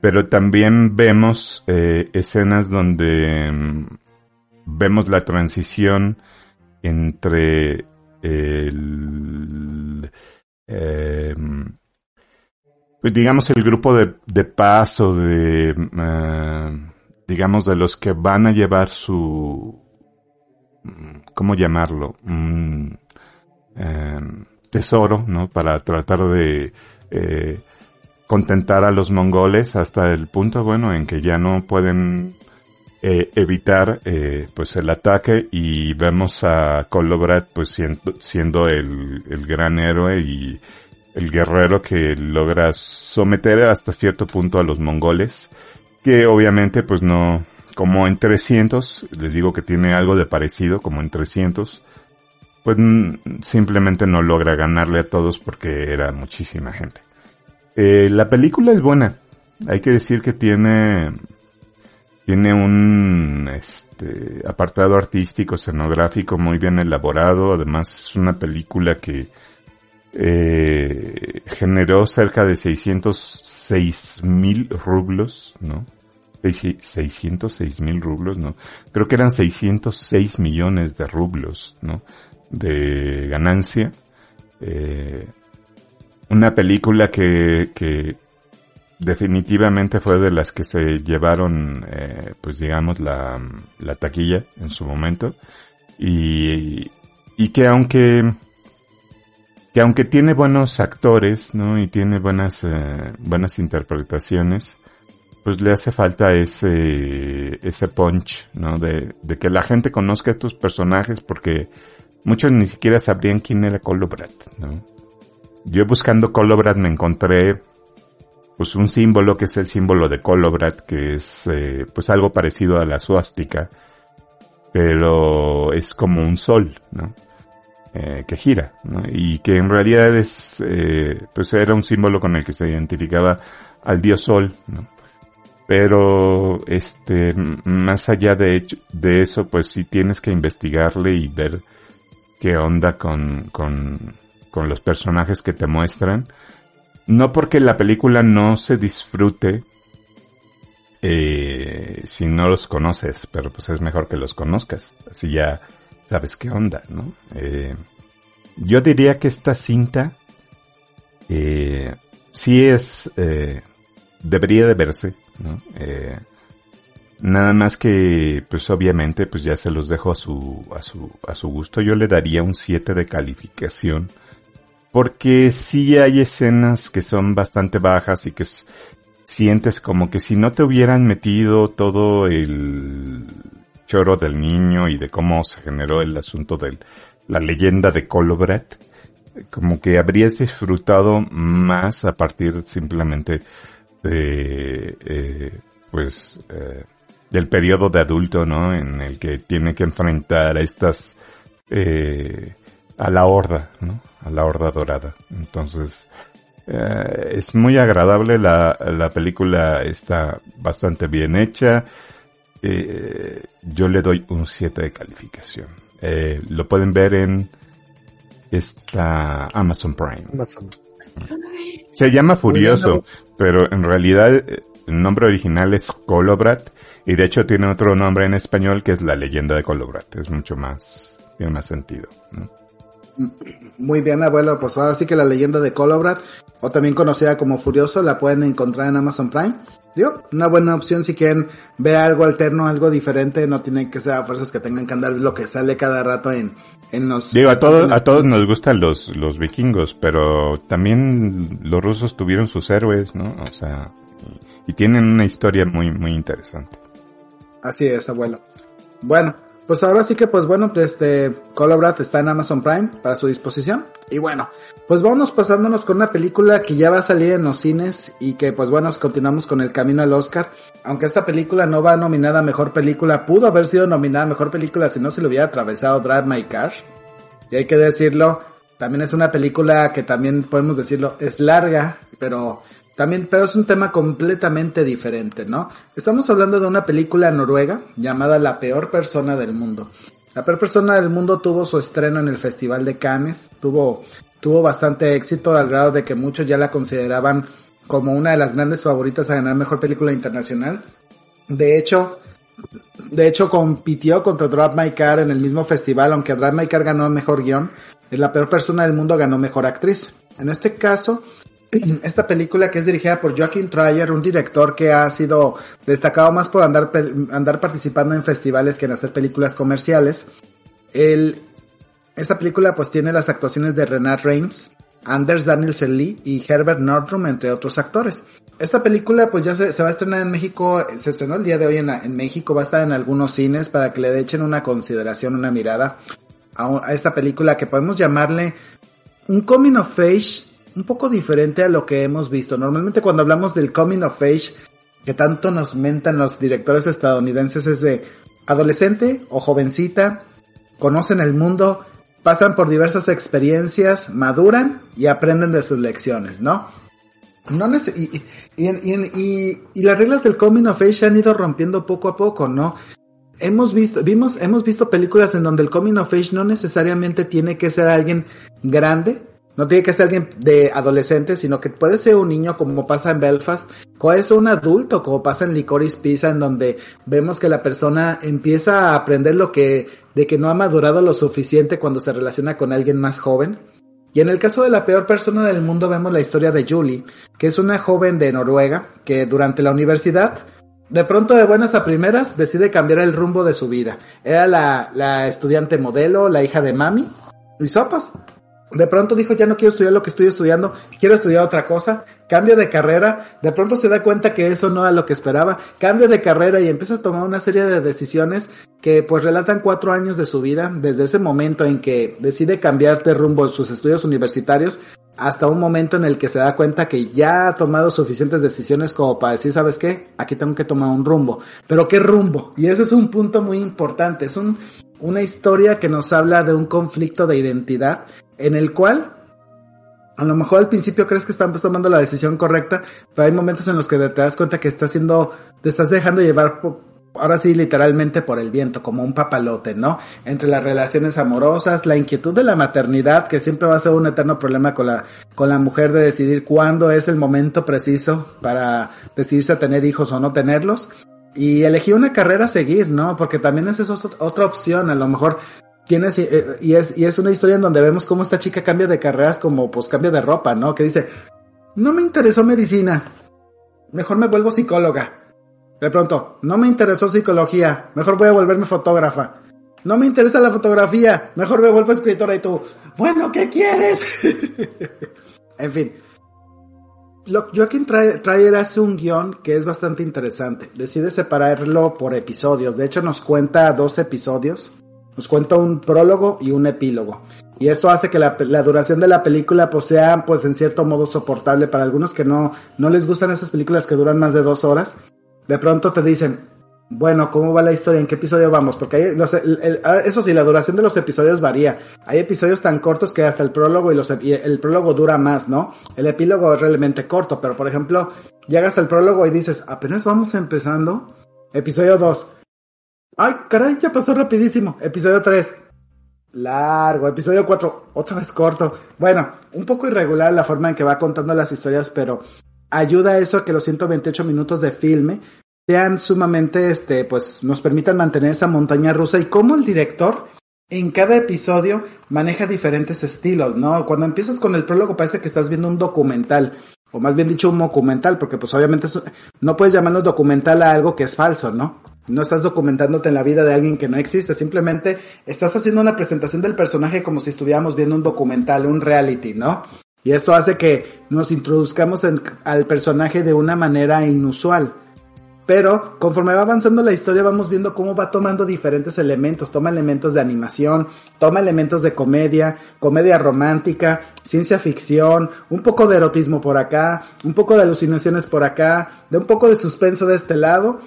pero también vemos escenas donde mm, vemos la transición entre el, eh, digamos el grupo de, de paz o de, eh, digamos de los que van a llevar su, ¿cómo llamarlo? eh, tesoro, ¿no? Para tratar de eh, contentar a los mongoles hasta el punto, bueno, en que ya no pueden eh, evitar eh, pues el ataque y vemos a Kolobrat pues siendo, siendo el, el gran héroe y el guerrero que logra someter hasta cierto punto a los mongoles que obviamente pues no como en 300 les digo que tiene algo de parecido como en 300 pues simplemente no logra ganarle a todos porque era muchísima gente. Eh, la película es buena. Hay que decir que tiene tiene un este, apartado artístico, escenográfico muy bien elaborado. Además es una película que eh, generó cerca de 606 mil rublos, ¿no? 606 mil rublos, ¿no? Creo que eran 606 millones de rublos, ¿no? De ganancia. Eh, una película que, que, definitivamente fue de las que se llevaron, eh, pues digamos, la, la taquilla en su momento. Y, y que aunque, que aunque tiene buenos actores, ¿no? Y tiene buenas, eh, buenas interpretaciones, pues le hace falta ese, ese punch, ¿no? De, de que la gente conozca a estos personajes porque muchos ni siquiera sabrían quién era Colobrat, ¿no? Yo buscando Colobrat me encontré pues un símbolo que es el símbolo de Kolobrat, que es eh, pues algo parecido a la suástica, pero es como un sol, ¿no? Eh, que gira, ¿no? Y que en realidad es, eh, pues era un símbolo con el que se identificaba al dios sol, ¿no? Pero, este, más allá de, de eso, pues sí tienes que investigarle y ver qué onda con, con, con los personajes que te muestran no porque la película no se disfrute eh, si no los conoces, pero pues es mejor que los conozcas. Así ya sabes qué onda, ¿no? Eh, yo diría que esta cinta eh, sí es, eh, debería de verse, ¿no? Eh, nada más que, pues obviamente, pues ya se los dejo a su, a su, a su gusto. Yo le daría un 7 de calificación porque sí hay escenas que son bastante bajas y que sientes como que si no te hubieran metido todo el choro del niño y de cómo se generó el asunto de la leyenda de Colobrat, como que habrías disfrutado más a partir simplemente de, eh, pues, eh, del periodo de adulto, ¿no? En el que tiene que enfrentar a estas, eh, a la horda, ¿no? A la Horda Dorada. Entonces, eh, es muy agradable, la, la película está bastante bien hecha. Eh, yo le doy un 7 de calificación. Eh, lo pueden ver en esta Amazon Prime. Se llama Furioso, pero en realidad el nombre original es Colobrat y de hecho tiene otro nombre en español que es La leyenda de Colobrat. Es mucho más, tiene más sentido. ¿no? Muy bien, abuelo. Pues ahora sí que la leyenda de Colobrat, o también conocida como Furioso, la pueden encontrar en Amazon Prime. Digo, una buena opción si quieren ver algo alterno, algo diferente, no tienen que ser a fuerzas que tengan que andar lo que sale cada rato en, en los... Digo, a todos, a todos nos gustan los, los vikingos, pero también los rusos tuvieron sus héroes, ¿no? O sea, y, y tienen una historia muy, muy interesante. Así es, abuelo. Bueno, pues ahora sí que, pues bueno, este Colobrat está en Amazon Prime para su disposición. Y bueno, pues vamos pasándonos con una película que ya va a salir en los cines y que, pues bueno, continuamos con el camino al Oscar. Aunque esta película no va nominada a mejor película, pudo haber sido nominada a mejor película si no se le hubiera atravesado Drive My Car. Y hay que decirlo, también es una película que también podemos decirlo, es larga, pero también, pero es un tema completamente diferente, ¿no? Estamos hablando de una película noruega llamada La peor persona del mundo. La peor persona del mundo tuvo su estreno en el Festival de Cannes, tuvo, tuvo bastante éxito al grado de que muchos ya la consideraban como una de las grandes favoritas a ganar mejor película internacional. De hecho, De hecho, compitió contra Drop My Car en el mismo festival, aunque Drop My Car ganó mejor guion. La peor persona del mundo ganó mejor actriz. En este caso, esta película que es dirigida por Joaquin Trier, un director que ha sido destacado más por andar, participando en festivales que en hacer películas comerciales. Esta película pues tiene las actuaciones de Renat Reigns, Anders Danielsen Lee y Herbert Nordrum, entre otros actores. Esta película pues ya se, va a estrenar en México, se estrenó el día de hoy en, en, México, va a estar en algunos cines para que le echen una consideración, una mirada a, a esta película que podemos llamarle un coming of age un poco diferente a lo que hemos visto. Normalmente cuando hablamos del coming of age, que tanto nos mentan los directores estadounidenses, es de adolescente o jovencita, conocen el mundo, pasan por diversas experiencias, maduran y aprenden de sus lecciones, ¿no? No y, y, y, y, las reglas del coming of age se han ido rompiendo poco a poco, ¿no? Hemos visto, vimos, hemos visto películas en donde el coming of age no necesariamente tiene que ser alguien grande, no tiene que ser alguien de adolescente, sino que puede ser un niño como pasa en Belfast, puede ser un adulto como pasa en Licorice Pizza, en donde vemos que la persona empieza a aprender lo que, de que no ha madurado lo suficiente cuando se relaciona con alguien más joven. Y en el caso de la peor persona del mundo vemos la historia de Julie, que es una joven de Noruega que durante la universidad, de pronto de buenas a primeras, decide cambiar el rumbo de su vida. Era la, la estudiante modelo, la hija de mami, y sopas de pronto dijo, ya no quiero estudiar lo que estoy estudiando, quiero estudiar otra cosa, cambio de carrera, de pronto se da cuenta que eso no era lo que esperaba, cambio de carrera y empieza a tomar una serie de decisiones que pues relatan cuatro años de su vida, desde ese momento en que decide cambiar de rumbo sus estudios universitarios, hasta un momento en el que se da cuenta que ya ha tomado suficientes decisiones como para decir, ¿sabes qué? Aquí tengo que tomar un rumbo. Pero ¿qué rumbo? Y ese es un punto muy importante, es un, una historia que nos habla de un conflicto de identidad en el cual a lo mejor al principio crees que estás tomando la decisión correcta, pero hay momentos en los que te das cuenta que estás haciendo, te estás dejando llevar, ahora sí, literalmente por el viento, como un papalote, ¿no? Entre las relaciones amorosas, la inquietud de la maternidad, que siempre va a ser un eterno problema con la, con la mujer de decidir cuándo es el momento preciso para decidirse a tener hijos o no tenerlos. Y elegir una carrera a seguir, ¿no? Porque también esa es otra opción. A lo mejor eh, y, es, y es una historia en donde vemos cómo esta chica cambia de carreras como pues cambia de ropa, ¿no? Que dice, no me interesó medicina, mejor me vuelvo psicóloga. De pronto, no me interesó psicología, mejor voy a volverme fotógrafa. No me interesa la fotografía, mejor me vuelvo escritora y tú, bueno, ¿qué quieres? en fin. Lo, Joaquín Traer hace un guion que es bastante interesante. Decide separarlo por episodios. De hecho, nos cuenta dos episodios nos cuenta un prólogo y un epílogo. Y esto hace que la, duración de la película pues sea pues en cierto modo soportable para algunos que no, no les gustan esas películas que duran más de dos horas. De pronto te dicen, bueno, ¿cómo va la historia? ¿En qué episodio vamos? Porque ah, eso sí, la duración de los episodios varía. Hay episodios tan cortos que hasta el prólogo y, los, y el prólogo dura más, ¿no? El epílogo es realmente corto, pero por ejemplo, llegas al prólogo y dices, apenas vamos empezando. Episodio 2 Ay, caray, ya pasó rapidísimo. Episodio 3. Largo. Episodio 4. Otra vez corto. Bueno, un poco irregular la forma en que va contando las historias, pero ayuda a eso a que los 128 minutos de filme sean sumamente, este, pues nos permitan mantener esa montaña rusa y cómo el director en cada episodio maneja diferentes estilos, ¿no? Cuando empiezas con el prólogo parece que estás viendo un documental, o más bien dicho un documental, porque pues obviamente no puedes llamarlo documental a algo que es falso, ¿no? No estás documentándote en la vida de alguien que no existe, simplemente estás haciendo una presentación del personaje como si estuviéramos viendo un documental, un reality, ¿no? Y esto hace que nos introduzcamos al personaje de una manera inusual. Pero conforme va avanzando la historia vamos viendo cómo va tomando diferentes elementos. Toma elementos de animación, toma elementos de comedia, comedia romántica, ciencia ficción, un poco de erotismo por acá, un poco de alucinaciones por acá, de un poco de suspenso de este lado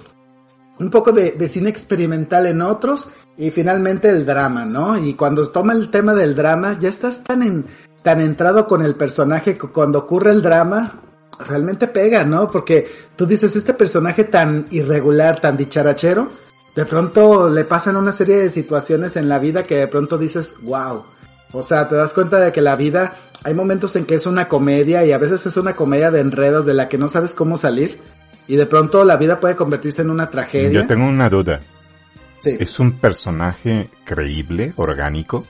un poco de, cine experimental en otros y finalmente el drama, ¿no? Y cuando toma el tema del drama, ya estás tan en, tan entrado con el personaje que cuando ocurre el drama, realmente pega, ¿no? Porque tú dices, este personaje tan irregular, tan dicharachero, de pronto le pasan una serie de situaciones en la vida que de pronto dices, wow. O sea, te das cuenta de que la vida, hay momentos en que es una comedia y a veces es una comedia de enredos de la que no sabes cómo salir y de pronto la vida puede convertirse en una tragedia. Yo tengo una duda. ¿Es un personaje creíble, orgánico?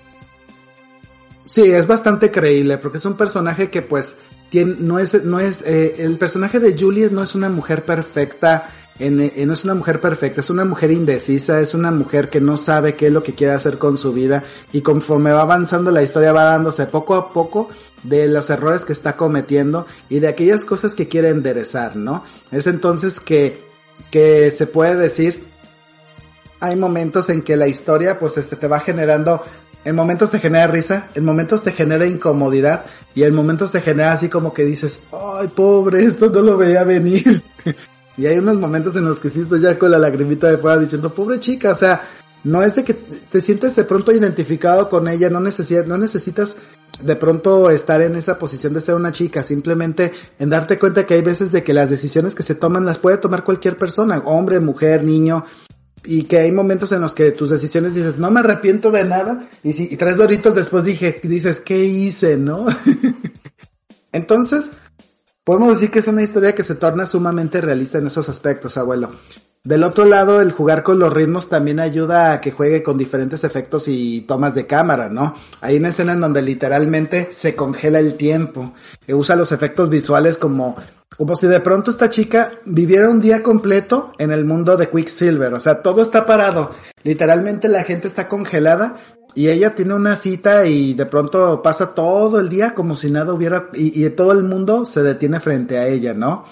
Sí, es bastante creíble, porque es un personaje que pues tiene, no es, no es, eh, el personaje de Juliet no es una mujer perfecta, en, no es una mujer perfecta, es una mujer indecisa, es una mujer que no sabe qué es lo que quiere hacer con su vida y conforme va avanzando la historia va dándose poco a poco de los errores que está cometiendo y de aquellas cosas que quiere enderezar, ¿no? Es entonces que, que se puede decir, hay momentos en que la historia pues este te va generando en momentos te genera risa, en momentos te genera incomodidad y en momentos te genera así como que dices, ay pobre, esto no lo veía venir. y hay unos momentos en los que sí estoy ya con la lagrimita de fuera diciendo, pobre chica, o sea, no es de que te sientes de pronto identificado con ella, no necesitas, no necesitas de pronto estar en esa posición de ser una chica, simplemente en darte cuenta que hay veces de que las decisiones que se toman las puede tomar cualquier persona, hombre, mujer, niño, y que hay momentos en los que tus decisiones dices, no me arrepiento de nada, y si y tres doritos después dije, dices, ¿qué hice, no? Entonces, podemos decir que es una historia que se torna sumamente realista en esos aspectos, abuelo. Del otro lado, el jugar con los ritmos también ayuda a que juegue con diferentes efectos y tomas de cámara, ¿no? Hay una escena en donde literalmente se congela el tiempo, que usa los efectos visuales como, como si de pronto esta chica viviera un día completo en el mundo de Quicksilver, o sea, todo está parado, literalmente la gente está congelada y ella tiene una cita y de pronto pasa todo el día como si nada hubiera, y, todo el mundo se detiene frente a ella, ¿no?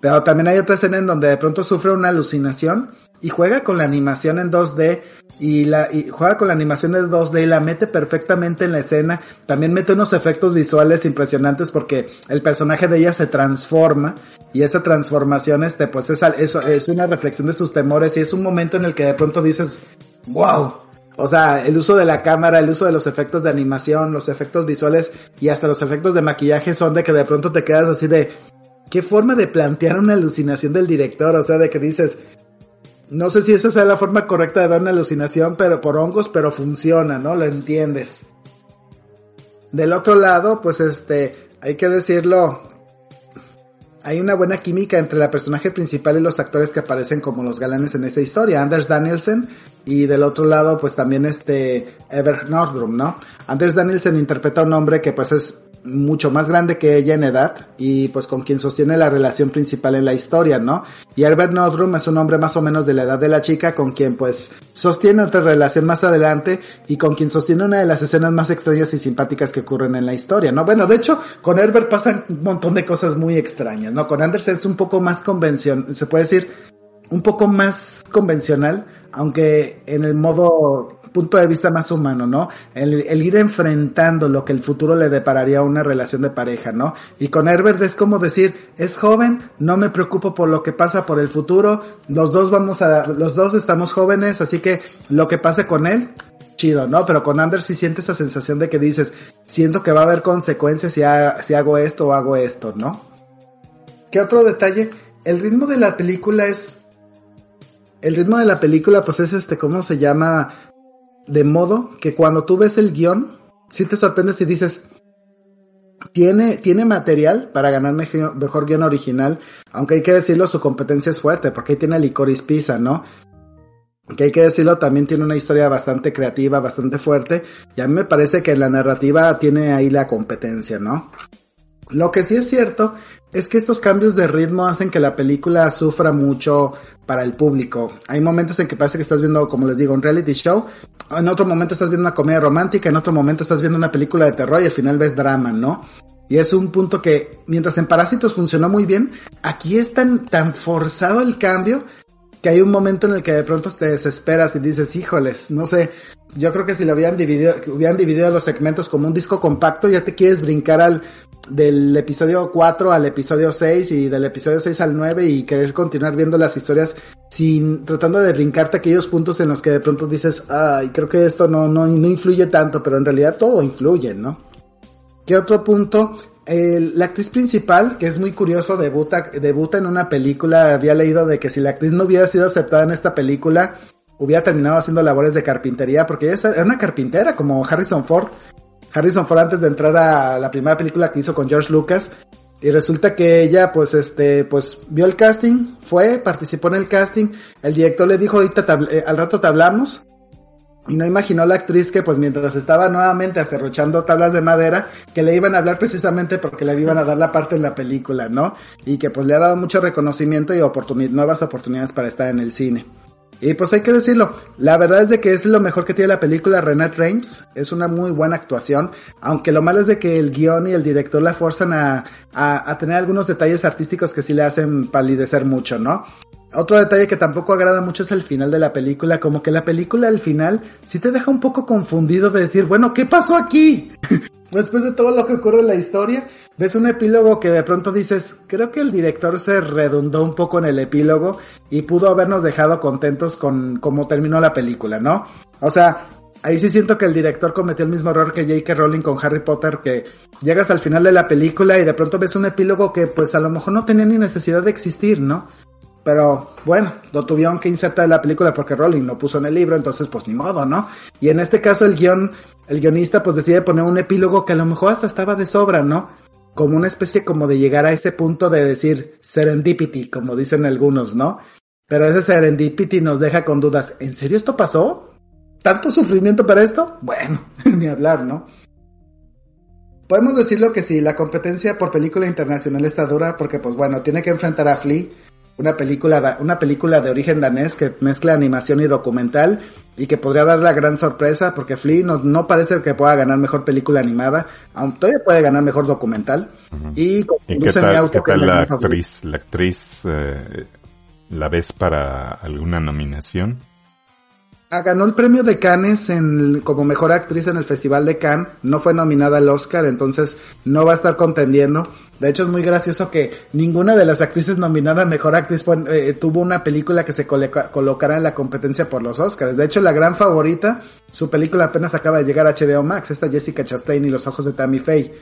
Pero también hay otra escena en donde de pronto sufre una alucinación y juega con la animación en 2D y la y juega con la animación en 2D y la mete perfectamente en la escena. También mete unos efectos visuales impresionantes porque el personaje de ella se transforma y esa transformación este pues es eso es una reflexión de sus temores y es un momento en el que de pronto dices, "Wow, o sea, el uso de la cámara, el uso de los efectos de animación, los efectos visuales y hasta los efectos de maquillaje son de que de pronto te quedas así de, qué forma de plantear una alucinación del director, o sea, de que dices, no sé si esa sea la forma correcta de ver una alucinación, pero por hongos, pero funciona, ¿no? Lo entiendes. Del otro lado, pues este, hay que decirlo, hay una buena química entre la personaje principal y los actores que aparecen como los galanes en esta historia. Anders Danielsen y del otro lado pues también este Ever Nordrum, ¿no? Anders Danielsen interpreta a un hombre que pues es mucho más grande que ella en edad y pues con quien sostiene la relación principal en la historia, ¿no? Y Herbert Nordrum es un hombre más o menos de la edad de la chica con quien pues sostiene otra relación más adelante y con quien sostiene una de las escenas más extrañas y simpáticas que ocurren en la historia, ¿no? Bueno, de hecho, con Herbert pasan un montón de cosas muy extrañas, ¿no? Con Anders es un poco más convencional, se puede decir, un poco más convencional, aunque en el modo punto de vista más humano, ¿no? El, ir enfrentando lo que el futuro le depararía a una relación de pareja, ¿no? Y con Herbert es como decir, es joven, no me preocupo por lo que pasa por el futuro, los dos vamos a, los dos estamos jóvenes, así que lo que pase con él, chido, ¿no? Pero con Anders sí siente esa sensación de que dices, siento que va a haber consecuencias si hago esto o hago esto, ¿no? ¿Qué otro detalle? El ritmo de la película es el ritmo de la película, pues es este, ¿cómo se llama? De modo que cuando tú ves el guion, sí te sorprendes y dices, tiene, tiene material para ganar mejor, guion original, aunque hay que decirlo, su competencia es fuerte, porque ahí tiene Licorice Pizza, ¿no? Que hay que decirlo, también tiene una historia bastante creativa, bastante fuerte, y a mí me parece que la narrativa tiene ahí la competencia, ¿no? Lo que sí es cierto es que estos cambios de ritmo hacen que la película sufra mucho para el público. Hay momentos en que parece que estás viendo, como les digo, un reality show, en otro momento estás viendo una comedia romántica, en otro momento estás viendo una película de terror y al final ves drama, ¿no? Y es un punto que, mientras en Parásitos funcionó muy bien, aquí es tan, tan forzado el cambio que hay un momento en el que de pronto te desesperas y dices, híjoles, no sé, yo creo que si lo habían dividido, hubieran dividido los segmentos como un disco compacto, ya te quieres brincar al, del episodio 4 al episodio 6 y del episodio 6 al 9 y querer continuar viendo las historias sin, tratando de brincarte aquellos puntos en los que de pronto dices, ay, creo que esto no, no, no influye tanto, pero en realidad todo influye, ¿no? ¿Qué otro punto? La actriz principal, que es muy curioso, debuta, debuta en una película, había leído de que si la actriz no hubiera sido aceptada en esta película, hubiera terminado haciendo labores de carpintería, porque ella era una carpintera como Harrison Ford. Harrison Ford antes de entrar a la primera película que hizo con George Lucas, Y resulta que ella, pues, este, pues, vio el casting, fue, participó en el casting, el director le dijo, ahorita eh, al rato te hablamos, y no imaginó la actriz que, pues, mientras estaba nuevamente acerrochando tablas de madera, que le iban a hablar precisamente porque le iban a dar la parte en la película, ¿no? Y que, pues, le ha dado mucho reconocimiento y nuevas oportunidades para estar en el cine. Y pues hay que decirlo, la verdad es de que es lo mejor que tiene la película Renate Reims, es una muy buena actuación, aunque lo malo es de que el guion y el director la forzan a, a, tener algunos detalles artísticos que sí le hacen palidecer mucho, ¿no? Otro detalle que tampoco agrada mucho es el final de la película, como que la película al final sí te deja un poco confundido de decir, bueno, ¿qué pasó aquí? Después de todo lo que ocurre en la historia, ves un epílogo que de pronto dices, creo que el director se redundó un poco en el epílogo y pudo habernos dejado contentos con cómo terminó la película, ¿no? O sea, ahí sí siento que el director cometió el mismo error que J.K. Rowling con Harry Potter, que llegas al final de la película y de pronto ves un epílogo que pues a lo mejor no tenía ni necesidad de existir, ¿no? Pero bueno, lo tuvieron que insertar en la película porque Rowling lo puso en el libro, entonces pues ni modo, ¿no? Y en este caso el guion el guionista pues decide poner un epílogo que a lo mejor hasta estaba de sobra, ¿no? Como una especie como de llegar a ese punto de decir serendipity, como dicen algunos, ¿no? Pero ese serendipity nos deja con dudas. ¿En serio esto pasó? ¿Tanto sufrimiento para esto? Bueno, ni hablar, ¿no? Podemos decirlo que sí, la competencia por película internacional está dura porque pues bueno, tiene que enfrentar a Flea, una película, una película de origen danés que mezcla animación y documental y que podría dar la gran sorpresa porque Flea no, parece que pueda ganar mejor película animada, aunque todavía puede ganar mejor documental. Y, qué tal, la actriz? ¿La actriz eh, la ves para alguna nominación? Ah, ganó el premio de Cannes en, como mejor actriz en el Festival de Cannes. No fue nominada al Oscar, entonces no va a estar contendiendo. De hecho, es muy gracioso que ninguna de las actrices nominadas mejor actriz eh, tuvo una película que se colocara en la competencia por los Oscars. De hecho, la gran favorita, su película apenas acaba de llegar a HBO Max, esta Jessica Chastain y los ojos de Tammy Faye.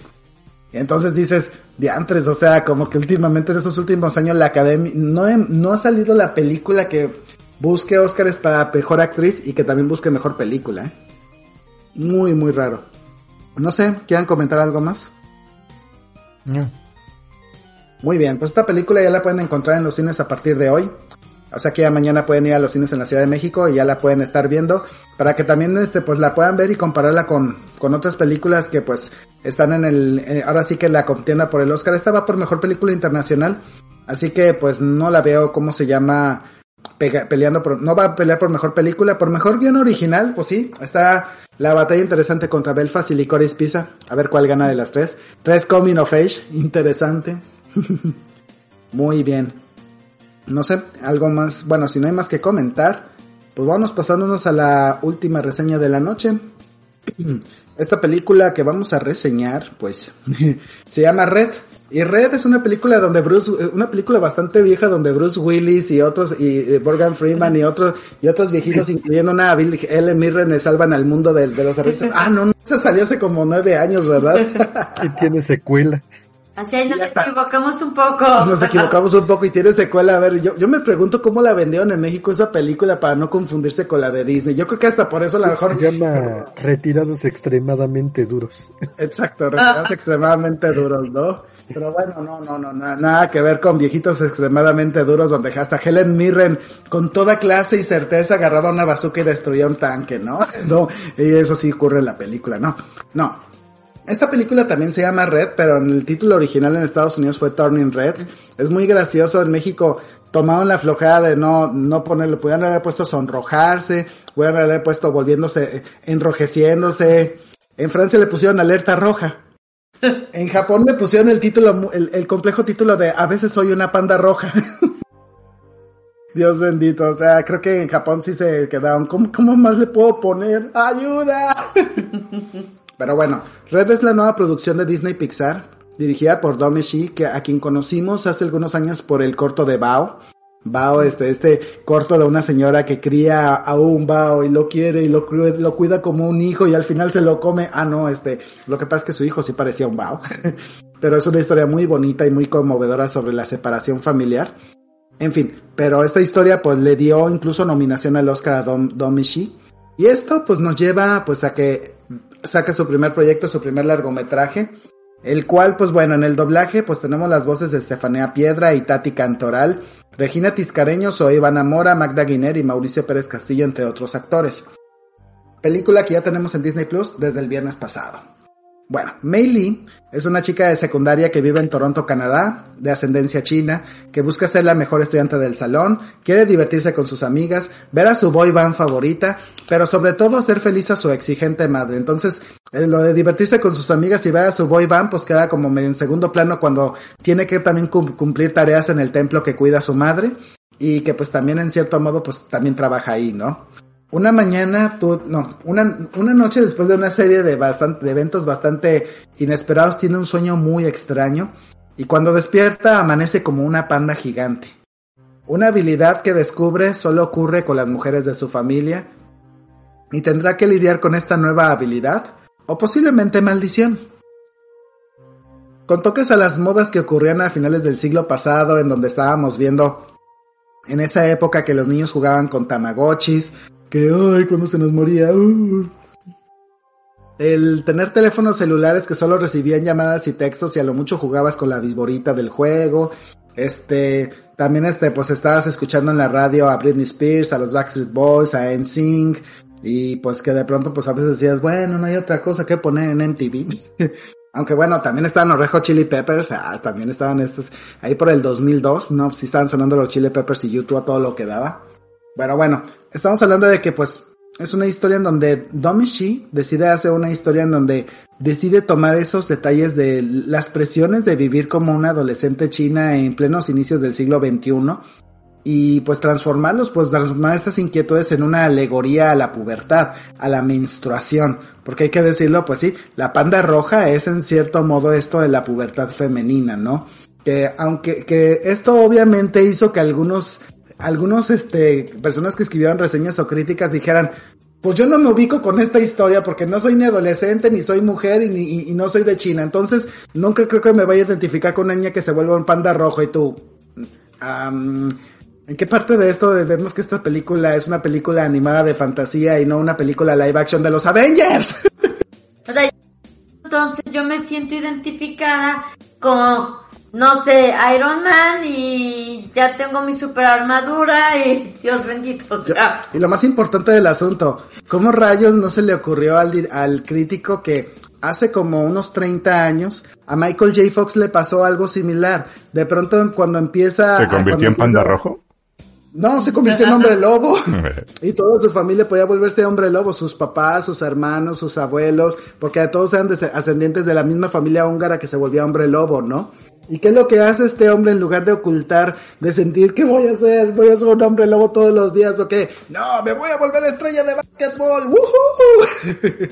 Entonces dices, diantres, o sea, como que últimamente en esos últimos años la academia, no, no ha salido la película que busque Oscars para mejor actriz y que también busque mejor película. ¿eh? Muy, muy raro. No sé, ¿quieran comentar algo más? No. Muy bien, pues esta película ya la pueden encontrar en los cines a partir de hoy. O sea que ya mañana pueden ir a los cines en la Ciudad de México y ya la pueden estar viendo para que también este pues la puedan ver y compararla con, con otras películas que pues están en el eh, ahora sí que la contienda por el Oscar. Esta va por mejor película internacional, así que pues no la veo cómo se llama peleando por, no va a pelear por mejor película, por mejor guion original, pues sí, está la batalla interesante contra Belfast y Licorice Pizza, a ver cuál gana de las tres. Tres Coming of Age, interesante. Muy bien. No sé, algo más, bueno, si no hay más que comentar, pues vamos pasándonos a la última reseña de la noche. Esta película que vamos a reseñar, pues, se llama Red, y Red es una película donde Bruce, eh, una película bastante vieja donde Bruce Willis y otros, y, Morgan Freeman y otros, y otros viejitos, incluyendo una Bill Ellen Mirren, salvan al mundo de, los artistas. Ah, no, no, esa salió hace como nueve años, ¿verdad? y tiene secuela. Así ahí nos equivocamos un poco. Nos equivocamos un poco y tiene secuela. A ver, yo, yo me pregunto cómo la vendieron en México esa película para no confundirse con la de Disney. Yo creo que hasta por eso la mejor. Se llama Retirados extremadamente duros. Exacto, Retirados extremadamente duros, ¿no? Pero bueno, no, no, no, nada que ver con viejitos extremadamente duros donde hasta Helen Mirren con toda clase y certeza agarraba una bazooka y destruía un tanque, ¿no? No, y eso sí ocurre en la película, no, no. Esta película también se llama Red, pero en el título original en Estados Unidos fue Turning Red. Es muy gracioso, en México tomaron la flojera de no, no ponerlo, pudieran haber puesto sonrojarse, pudieran haber puesto volviéndose, enrojeciéndose. En Francia le pusieron alerta roja. En Japón me pusieron el título, el, complejo título de A veces soy una panda roja. Dios bendito, o sea, creo que en Japón sí se quedaron. ¿Cómo, cómo más le puedo poner? ¡Ayuda! Pero bueno, Red es la nueva producción de Disney Pixar, dirigida por Dome Shi, que a quien conocimos hace algunos años por el corto de Bao. Bao, este, este corto de una señora que cría a un Bao y lo quiere y lo, lo cuida como un hijo y al final se lo come. Ah, no, este, lo que pasa es que su hijo sí parecía un Bao. pero es una historia muy bonita y muy conmovedora sobre la separación familiar. En fin, pero esta historia pues le dio incluso nominación al Oscar a Dom, Shi. Y esto pues nos lleva pues a que saca su primer proyecto, su primer largometraje, el cual, pues bueno, en el doblaje, pues tenemos las voces de Estefanía Piedra y Tati Cantoral, Regina Tiscareño, Zoe Ivana Mora, Magda Guiner y Mauricio Pérez Castillo, entre otros actores. Película que ya tenemos en Disney Plus desde el viernes pasado. Bueno, Mei Lee es una chica de secundaria que vive en Toronto, Canadá, de ascendencia china, que busca ser la mejor estudiante del salón, quiere divertirse con sus amigas, ver a su boy band favorita, pero sobre todo hacer feliz a su exigente madre. Entonces, eh, lo de divertirse con sus amigas y ver a su boy band, pues queda como en segundo plano cuando tiene que también cumplir tareas en el templo que cuida a su madre y que pues también en cierto modo pues también trabaja ahí, ¿no? Una mañana, tú, no, una, una noche después de una serie de, bastante, de eventos bastante inesperados, tiene un sueño muy extraño y cuando despierta amanece como una panda gigante. Una habilidad que descubre solo ocurre con las mujeres de su familia y tendrá que lidiar con esta nueva habilidad o posiblemente maldición. Con toques a las modas que ocurrían a finales del siglo pasado en donde estábamos viendo en esa época que los niños jugaban con tamagotchis, que, ay, cuando se nos moría. Uh. El tener teléfonos celulares que solo recibían llamadas y textos y a lo mucho jugabas con la viborita del juego. Este, también este, pues estabas escuchando en la radio a Britney Spears, a los Backstreet Boys, a NSYNC. Y pues que de pronto pues a veces decías, bueno, no hay otra cosa que poner en MTV. Aunque bueno, también estaban los Rejo Chili Peppers, ah, también estaban estos, ahí por el 2002, ¿no? Sí estaban sonando los Chili Peppers y YouTube a todo lo que daba. Pero bueno, estamos hablando de que pues es una historia en donde Domishi decide hacer una historia en donde decide tomar esos detalles de las presiones de vivir como una adolescente china en plenos inicios del siglo XXI y pues transformarlos, pues transformar estas inquietudes en una alegoría a la pubertad, a la menstruación, porque hay que decirlo, pues sí, la panda roja es en cierto modo esto de la pubertad femenina, ¿no? Que aunque que esto obviamente hizo que algunos algunos este, personas que escribieron reseñas o críticas dijeran, pues yo no me ubico con esta historia porque no soy ni adolescente, ni soy mujer y, ni, y, no soy de China. Entonces, nunca creo que me vaya a identificar con una niña que se vuelva un panda rojo y tú. ¿En qué parte de esto vemos que esta película es una película animada de fantasía y no una película live action de los Avengers? Entonces yo me siento identificada con no sé, Iron Man y ya tengo mi super armadura y Dios bendito. O sea. y lo más importante del asunto, ¿cómo rayos no se le ocurrió al, al crítico que hace como unos 30 años a Michael J. Fox le pasó algo similar? De pronto cuando empieza... ¿Se convirtió en panda rojo? No, se convirtió en hombre lobo. y toda su familia podía volverse hombre lobo, sus papás, sus hermanos, sus abuelos, porque todos eran ascendientes de la misma familia húngara que se volvía hombre lobo, ¿no? ¿Y qué es lo que hace este hombre en lugar de ocultar, de sentir que voy a ser, voy a ser un hombre lobo todos los días o qué? No, me voy a volver estrella de básquetbol. ¡Woohoo!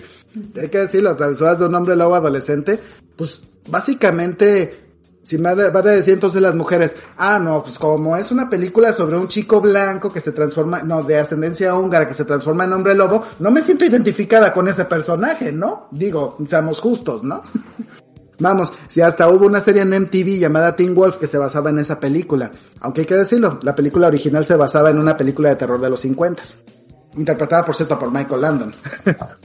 Hay que decirlo, travesuras de un hombre lobo adolescente, pues básicamente si me van a decir entonces las mujeres, ah, no, pues como es una película sobre un chico blanco que se transforma, no, de ascendencia húngara que se transforma en hombre lobo, no me siento identificada con ese personaje, ¿no? Digo, seamos justos, ¿no? Vamos, si hasta hubo una serie en MTV llamada Teen Wolf que se basaba en esa película. Aunque hay que decirlo, la película original se basaba en una película de terror de los 50. Interpretada, por cierto, por Michael Landon.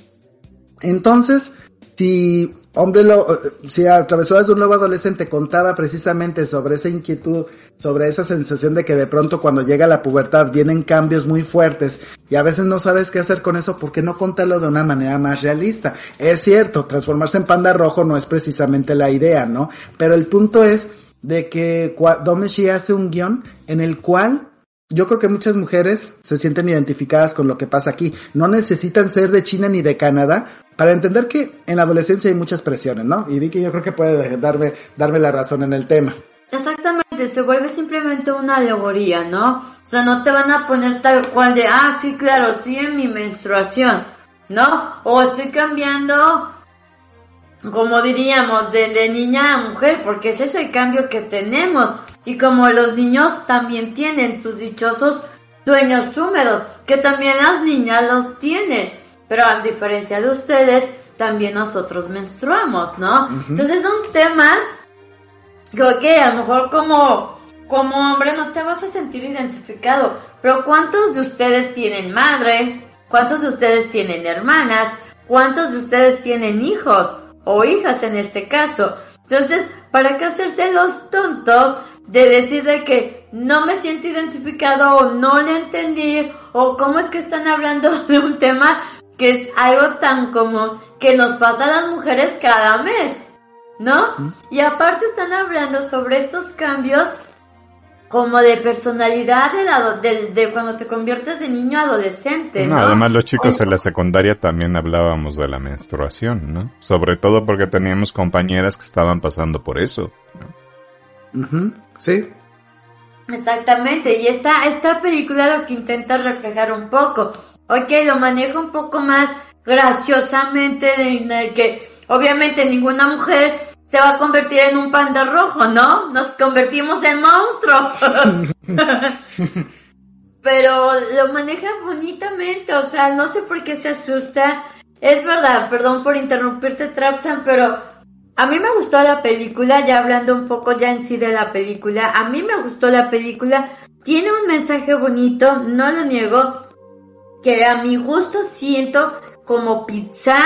Entonces, si Hombre lo, si a Travesuras de un nuevo adolescente contaba precisamente sobre esa inquietud, sobre esa sensación de que de pronto cuando llega la pubertad vienen cambios muy fuertes y a veces no sabes qué hacer con eso, ¿por qué no contarlo de una manera más realista? Es cierto, transformarse en panda rojo no es precisamente la idea, ¿no? Pero el punto es de que Domeshi hace un guion en el cual yo creo que muchas mujeres se sienten identificadas con lo que pasa aquí. No necesitan ser de China ni de Canadá para entender que en la adolescencia hay muchas presiones, ¿no? Y Vicky yo creo que puede darme, darme la razón en el tema. Exactamente, se vuelve simplemente una alegoría, ¿no? O sea, no te van a poner tal cual de, ah, sí, claro, sí en mi menstruación, ¿no? O estoy cambiando, como diríamos, de, de niña a mujer, porque ese es el cambio que tenemos. Y como los niños también tienen sus dichosos dueños húmedos, que también las niñas los tienen. Pero a diferencia de ustedes, también nosotros menstruamos, ¿no? Entonces son temas que, a lo mejor como, como hombre no te vas a sentir identificado. Pero ¿cuántos de ustedes tienen madre? ¿Cuántos de ustedes tienen hermanas? ¿Cuántos de ustedes tienen hijos? O hijas en este caso. Entonces, ¿para qué hacerse los tontos de decir de que no me siento identificado o no le entendí o cómo es que están hablando de un tema que es algo tan común que nos pasa a las mujeres cada mes, ¿no? Y aparte están hablando sobre estos cambios como de personalidad de, de, cuando te conviertes de niño a adolescente. No, además los chicos en la secundaria también hablábamos de la menstruación, ¿no? Sobre todo porque teníamos compañeras que estaban pasando por eso. Sí. Exactamente, y esta, esta película lo que intenta reflejar un poco, ok, lo maneja un poco más graciosamente, en el que obviamente ninguna mujer se va a convertir en un panda rojo, ¿no? Nos convertimos en monstruos. Pero lo maneja bonitamente, o sea, no sé por qué se asusta. Es verdad, perdón por interrumpirte, Trapsan, pero a mí me gustó la película, ya hablando un poco ya en sí de la película, a mí me gustó la película, tiene un mensaje bonito, no lo niego, que a mi gusto siento como pizza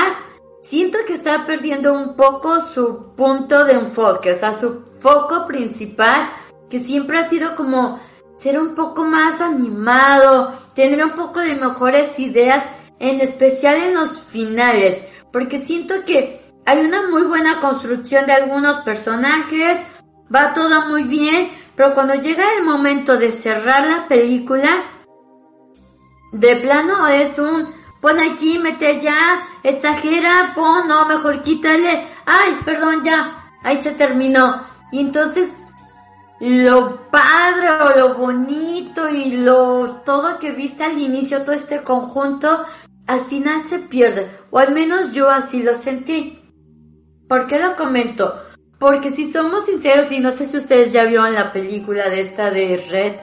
siento que está perdiendo un poco su punto de enfoque, o sea, su foco principal, que siempre ha sido como ser un poco más animado, tener un poco de mejores ideas, en especial en los finales, porque siento que hay una muy buena construcción de algunos personajes, va todo muy bien, pero cuando llega el momento de cerrar la película, de plano es un pon aquí, mete allá, exagera, pon, no, mejor quítale, ay, perdón, ya, ahí se terminó. Y entonces, lo padre o lo bonito y lo todo que viste al inicio, todo este conjunto, al final se pierde, o al menos yo así lo sentí. ¿Por qué lo comento? Porque si somos sinceros, y no sé si ustedes ya vieron la película de esta de Red,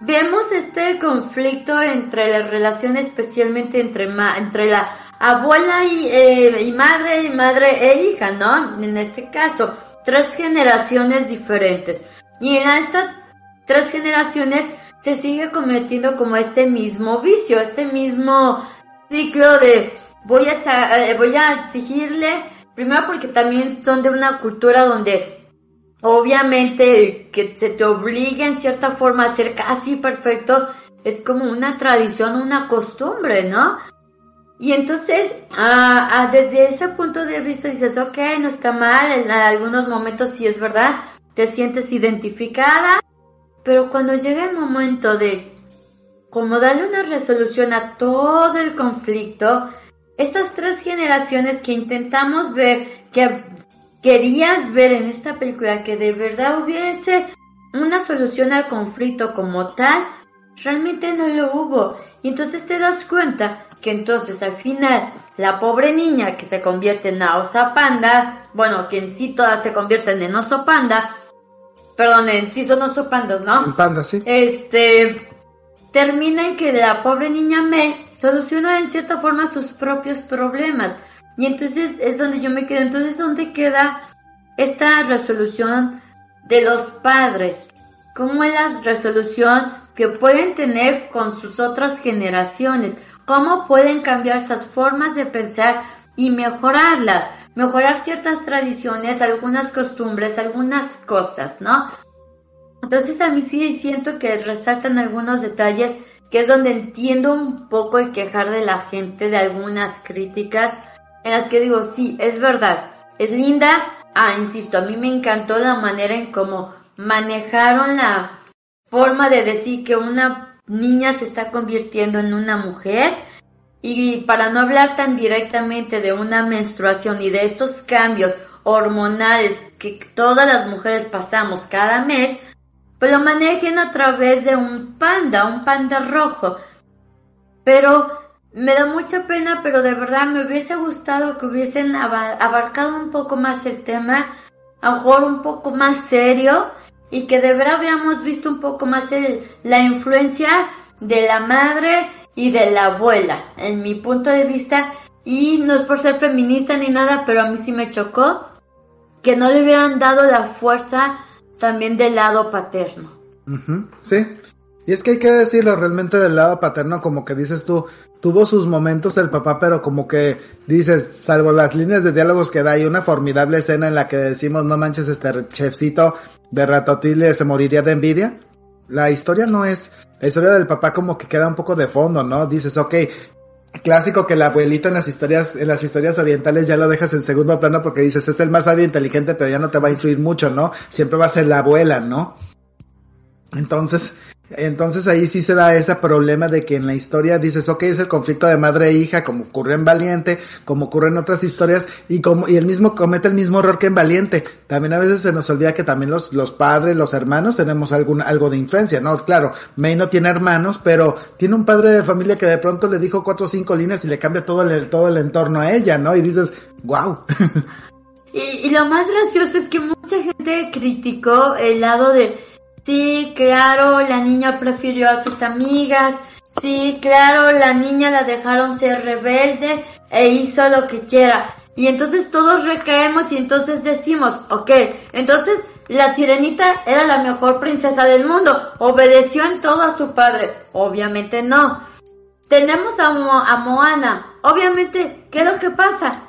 vemos este conflicto entre las relaciones, especialmente entre, entre la abuela y, eh, y madre y madre e hija, ¿no? En este caso, tres generaciones diferentes. Y en estas tres generaciones se sigue cometiendo como este mismo vicio, este mismo ciclo de voy a, eh, voy a exigirle, primero porque también son de una cultura donde obviamente que se te obligue en cierta forma a ser casi perfecto es como una tradición, una costumbre, ¿no? Y entonces, desde ese punto de vista dices, ok, no está mal, en algunos momentos sí es verdad, te sientes identificada, pero cuando llega el momento de como darle una resolución a todo el conflicto, estas tres generaciones que intentamos ver que querías ver en esta película que de verdad hubiese una solución al conflicto como tal, realmente no lo hubo. Y entonces te das cuenta que entonces al final la pobre niña que se convierte en la osa panda, bueno, que en sí todas se convierten en oso panda, perdón, en sí son oso pandas, ¿no? En panda, sí. Este, termina en que la pobre niña me soluciona en cierta forma sus propios problemas. Y entonces es donde yo me quedo. Entonces, ¿dónde queda esta resolución de los padres? ¿Cómo es la resolución que pueden tener con sus otras generaciones? ¿Cómo pueden cambiar sus formas de pensar y mejorarlas? Mejorar ciertas tradiciones, algunas costumbres, algunas cosas, ¿no? Entonces a mí sí siento que resaltan algunos detalles que es donde entiendo un poco el quejar de la gente de algunas críticas en las que digo, sí, es verdad, es linda. Ah, insisto, a mí me encantó la manera en cómo manejaron la forma de decir que una niña se está convirtiendo en una mujer. Y para no hablar tan directamente de una menstruación y de estos cambios hormonales que todas las mujeres pasamos cada mes, pues lo manejen a través de un panda, un panda rojo. Pero me da mucha pena, pero de verdad me hubiese gustado que hubiesen abarcado un poco más el tema, a lo mejor un poco más serio, y que de verdad habíamos visto un poco más la influencia de la madre y de la abuela, en mi punto de vista, y no es por ser feminista ni nada, pero a mí sí me chocó que no le hubieran dado la fuerza también del lado paterno. sí, Y es que hay que decirlo, realmente del lado paterno, como que dices tú, tuvo sus momentos el papá, pero como que dices, salvo las líneas de diálogos que da, hay una formidable escena en la que decimos, no manches, este chefcito de Ratatouille se moriría de envidia. La historia no es, la historia del papá como que queda un poco de fondo, ¿no? Dices, ok, clásico que el abuelito en las historias, en las historias orientales ya lo dejas en segundo plano porque dices, es el más sabio e inteligente, pero ya no te va a influir mucho, ¿no? Siempre va a ser la abuela, ¿no? Entonces, entonces ahí sí se da ese problema de que en la historia dices, ok, es el conflicto de madre e hija, como ocurre en Valiente, como ocurre en otras historias, y como, y el mismo comete el mismo error que en Valiente. También a veces se nos olvida que también los, los padres, los hermanos, tenemos algún, algo de influencia, ¿no? Claro, May no tiene hermanos, pero tiene un padre de familia que de pronto le dijo cuatro o cinco líneas y le cambia todo el, todo el entorno a ella, ¿no? Y dices, wow. y, y lo más gracioso es que mucha gente criticó el lado de, Sí, claro, la niña prefirió a sus amigas. Sí, claro, la niña la dejaron ser rebelde e hizo lo que quiera. Y entonces todos recaemos y entonces decimos, ok, entonces la sirenita era la mejor princesa del mundo, obedeció en todo a su padre. Obviamente no. Tenemos a, a Moana, obviamente, ¿qué es lo que pasa?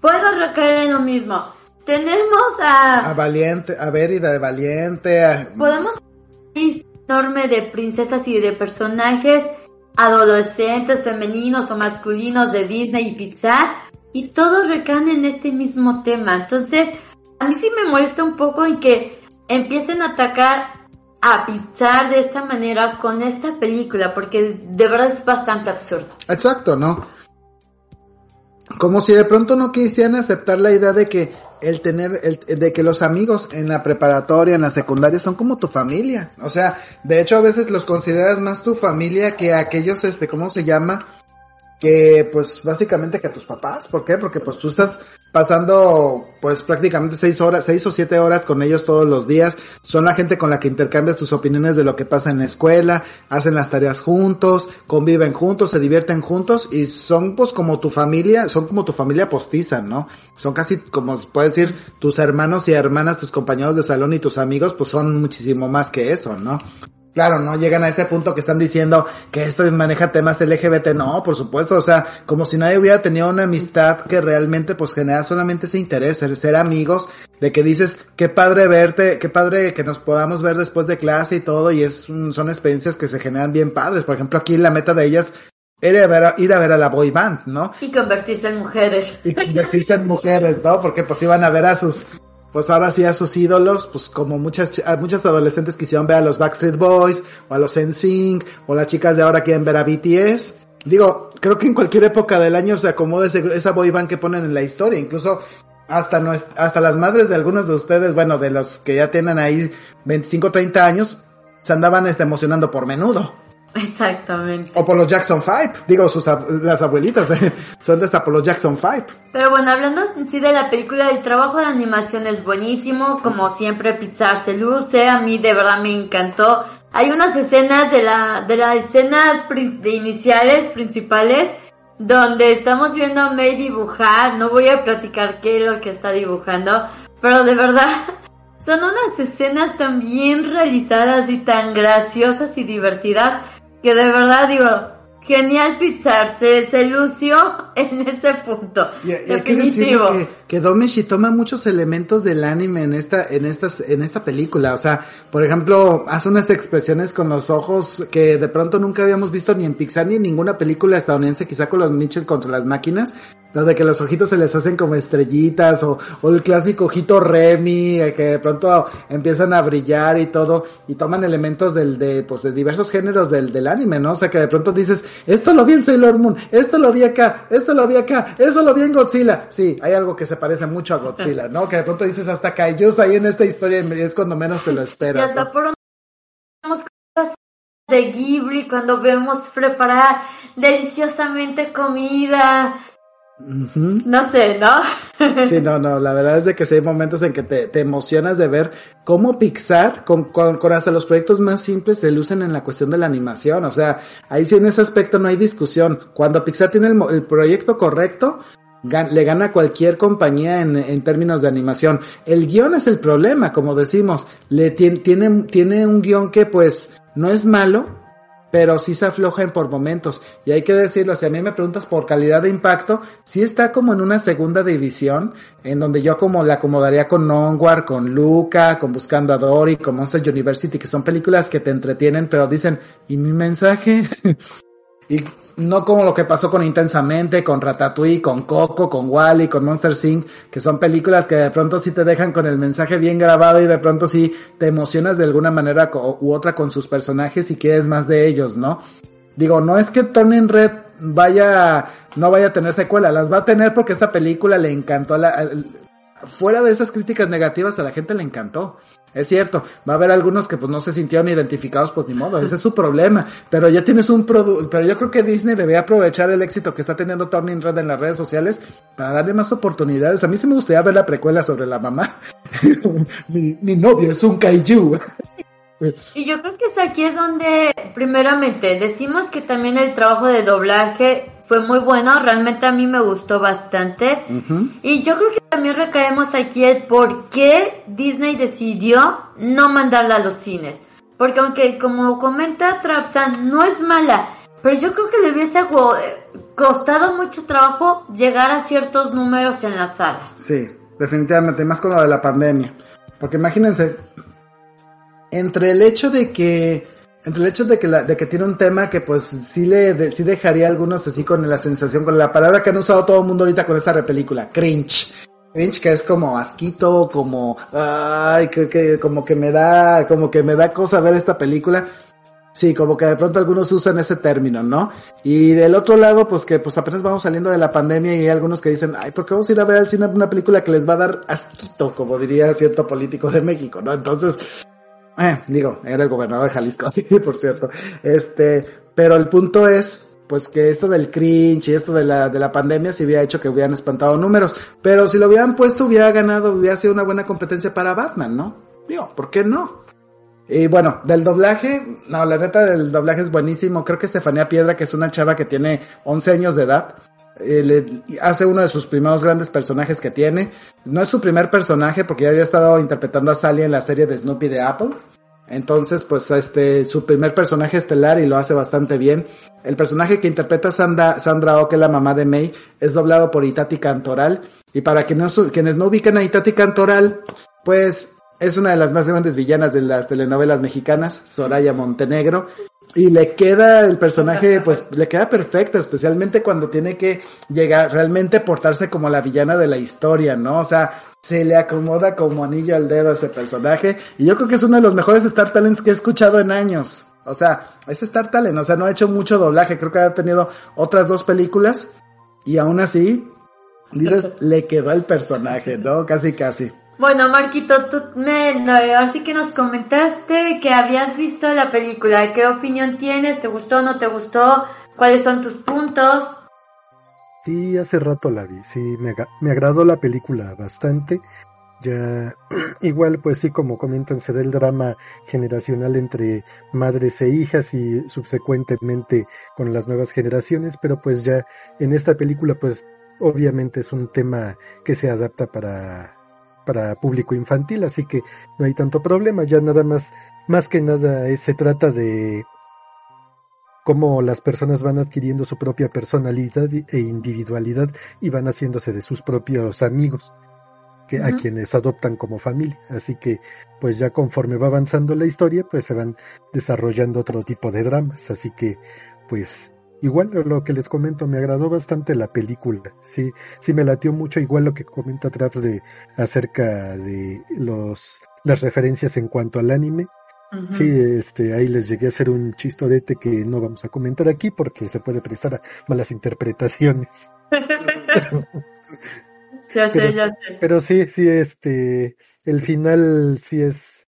Puedo recaer en lo mismo. Tenemos a... A Valiente, a Verida de Valiente. Podemos enorme de princesas y de personajes adolescentes, femeninos o masculinos de Disney y Pixar y todos recaen en este mismo tema. Entonces, a mí sí me molesta un poco en que empiecen a atacar a Pixar de esta manera con esta película, porque de verdad es bastante absurdo. Exacto, ¿no? Como si de pronto no quisieran aceptar la idea de que el tener, el, de que los amigos en la preparatoria, en la secundaria son como tu familia. O sea, de hecho a veces los consideras más tu familia que aquellos, este, ¿cómo se llama? Que pues básicamente que a tus papás, ¿por qué? Porque pues tú estás pasando pues prácticamente seis horas, seis o siete horas con ellos todos los días, son la gente con la que intercambias tus opiniones de lo que pasa en la escuela, hacen las tareas juntos, conviven juntos, se divierten juntos y son pues como tu familia, son como tu familia postiza, ¿no? Son casi como puedes decir tus hermanos y hermanas, tus compañeros de salón y tus amigos pues son muchísimo más que eso, ¿no? Claro, no llegan a ese punto que están diciendo que esto maneja temas LGBT, no, por supuesto, o sea, como si nadie hubiera tenido una amistad que realmente pues genera solamente ese interés, ser, amigos, de que dices, qué padre verte, qué padre que nos podamos ver después de clase y todo, y es, son experiencias que se generan bien padres, por ejemplo aquí la meta de ellas era ir a ver a la boy band, ¿no? Y convertirse en mujeres. Y convertirse en mujeres, ¿no? Porque pues iban a ver a sus pues ahora sí a sus ídolos, pues como muchas, muchas adolescentes quisieron ver a los Backstreet Boys, o a los NSYNC, o las chicas de ahora quieren ver a BTS. Digo, creo que en cualquier época del año se acomoda esa boy band que ponen en la historia, incluso hasta no hasta las madres de algunos de ustedes, bueno, de los que ya tienen ahí 25, 30 años, se andaban este, emocionando por menudo. Exactamente. O por los Jackson 5. Digo, sus, las abuelitas son de hasta por los Jackson 5. Pero bueno, hablando sí de la película, el trabajo de animación es buenísimo. Como siempre, Pixar se luce. A mí de verdad me encantó. Hay unas escenas de la, de las escenas de iniciales, principales, donde estamos viendo a May dibujar. No voy a platicar qué es lo que está dibujando. Pero de verdad, son unas escenas tan bien realizadas y tan graciosas y divertidas que de verdad digo, genial Pixar, se, lució en ese punto. Y, definitivo. que, que Domichi toma muchos elementos del anime en esta, en estas, en esta película. O sea, por ejemplo, hace unas expresiones con los ojos que de pronto nunca habíamos visto ni en Pixar ni en ninguna película estadounidense, quizá con los Mitchell contra las máquinas, lo de que los ojitos se les hacen como estrellitas o, o el clásico ojito Remy eh, que de pronto empiezan a brillar y todo y toman elementos del de pues de diversos géneros del, del anime, ¿no? O sea, que de pronto dices, esto lo vi en Sailor Moon, esto lo vi acá, esto lo vi acá, eso lo vi en Godzilla. Sí, hay algo que se parece mucho a Godzilla, ¿no? Que de pronto dices hasta Kaijus ahí en esta historia y es cuando menos te lo esperas. Y hasta por cosas de Ghibli cuando vemos preparar deliciosamente comida no sé, ¿no? sí, no, no, la verdad es de que sí hay momentos en que te, te emocionas de ver cómo Pixar, con, con, con, hasta los proyectos más simples, se lucen en la cuestión de la animación. O sea, ahí sí en ese aspecto no hay discusión. Cuando Pixar tiene el, el proyecto correcto, le gana a cualquier compañía en, en, términos de animación. El guion es el problema, como decimos. Le tiene, tiene, tiene un guion que pues no es malo, pero sí se aflojan por momentos. Y hay que decirlo, si a mí me preguntas por calidad de impacto, sí está como en una segunda división, en donde yo como la acomodaría con Onward, con Luca, con Buscando a Dory, con Monster University, que son películas que te entretienen, pero dicen, ¿y mi mensaje? y no como lo que pasó con Intensamente, con Ratatouille, con Coco, con Wally, con Monster Inc., que son películas que de pronto sí te dejan con el mensaje bien grabado y de pronto sí te emocionas de alguna manera u otra con sus personajes y quieres más de ellos, ¿no? Digo, no es que Tony Red vaya, no vaya a tener secuela, las va a tener porque esta película le encantó a la, fuera de esas críticas negativas a la gente le encantó. Es cierto, va a haber algunos que pues no se sintieron identificados, pues ni modo, ese es su problema. Pero ya tienes un producto, pero yo creo que Disney debe aprovechar el éxito que está teniendo Turning Red en las redes sociales para darle más oportunidades. A mí sí me gustaría ver la precuela sobre la mamá. mi, mi novio es un kaiju. Y yo creo que es aquí es donde, primeramente, decimos que también el trabajo de doblaje fue muy bueno, realmente a mí me gustó bastante. Y yo creo que también recaemos aquí el por qué Disney decidió no mandarla a los cines. Porque aunque como comenta Trapsan, no es mala, pero yo creo que le hubiese costado mucho trabajo llegar a ciertos números en las salas. Sí, definitivamente, más con lo de la pandemia. Porque imagínense, entre el hecho de que entre el hecho de que, la, de que tiene un tema que pues sí le sí dejaría algunos así con la sensación, con la palabra que han usado todo el mundo ahorita con esta repelícula, cringe. Cringe que es como asquito, como, ay, que, que, como que me da, como que me da cosa ver esta película. Sí, como que de pronto algunos usan ese término, ¿no? Y del otro lado, pues que pues apenas vamos saliendo de la pandemia y hay algunos que dicen, ay, ¿por qué vamos a ir a ver al cine una película que les va a dar asquito, como diría cierto político de México, ¿no? Entonces, eh, digo, era el gobernador de Jalisco, sí, por cierto. Este, pero el punto es, pues que esto del cringe y esto de la, de la pandemia se hubiera hecho que hubieran espantado números. Pero si lo hubieran puesto, hubiera ganado, hubiera sido una buena competencia para Batman, ¿no? Digo, ¿por qué no? Y bueno, del doblaje, no, la neta del doblaje es buenísimo. Creo que Estefanía Piedra, que es una chava que tiene 11 años de edad, eh, hace uno de sus primeros grandes personajes que tiene. No es su primer personaje porque ya había estado interpretando a Sally en la serie de Snoopy de Apple. Entonces, pues este, su primer personaje estelar y lo hace bastante bien. El personaje que interpreta Sandra, Sandra Oh, que es la mamá de May, es doblado por Itati Cantoral. Y para quienes no, quienes no ubican a Itati Cantoral, pues es una de las más grandes villanas de las telenovelas mexicanas, Soraya Montenegro. Y le queda el personaje, pues le queda perfecto, especialmente cuando tiene que llegar, realmente portarse como la villana de la historia, ¿no? O sea, se le acomoda como anillo al dedo a ese personaje. Y yo creo que es uno de los mejores Star Talents que he escuchado en años. O sea, es Star Talent, o sea, no ha hecho mucho doblaje, creo que ha tenido otras dos películas. Y aún así, dices, le quedó el personaje, ¿no? Casi, casi. Bueno, Marquito, tú me, así que nos comentaste que habías visto la película. ¿Qué opinión tienes? ¿Te gustó o no te gustó? ¿Cuáles son tus puntos? Sí, hace rato la vi. Sí, me, me agradó la película bastante. Ya, igual, pues sí, como comentan, se el drama generacional entre madres e hijas y subsecuentemente con las nuevas generaciones, pero pues ya en esta película, pues obviamente es un tema que se adapta para para público infantil, así que no hay tanto problema, ya nada más, más que nada se trata de cómo las personas van adquiriendo su propia personalidad e individualidad y van haciéndose de sus propios amigos, que, a quienes adoptan como familia. Así que, pues ya conforme va avanzando la historia, pues se van desarrollando otro tipo de dramas. Así que, pues Igual lo que les comento, me agradó bastante la película. Sí, sí me latió mucho, igual lo que comenta Traps de acerca de los las referencias en cuanto al anime. Sí, este, ahí les llegué a hacer un chistorete que no vamos a comentar aquí porque se puede prestar a malas interpretaciones. ya sé, pero, ya sé. Pero sí, sí, este, el final sí es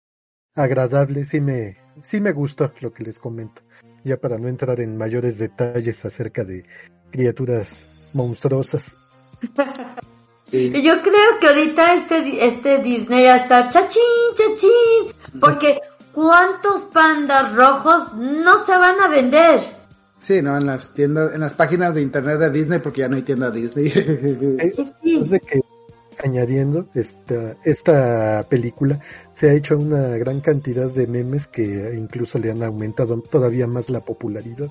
agradable, sí me, sí me gustó lo que les comento ya para no entrar en mayores detalles acerca de criaturas monstruosas. Y yo creo que ahorita este, este Disney ya está chachín, chachín, porque ¿cuántos pandas rojos no se van a vender? Sí, no, en las tiendas, en las páginas de internet de Disney, porque ya no hay tienda Disney. Es, de que añadiendo, esta, esta película se ha hecho una gran cantidad de memes que incluso le han aumentado todavía más la popularidad.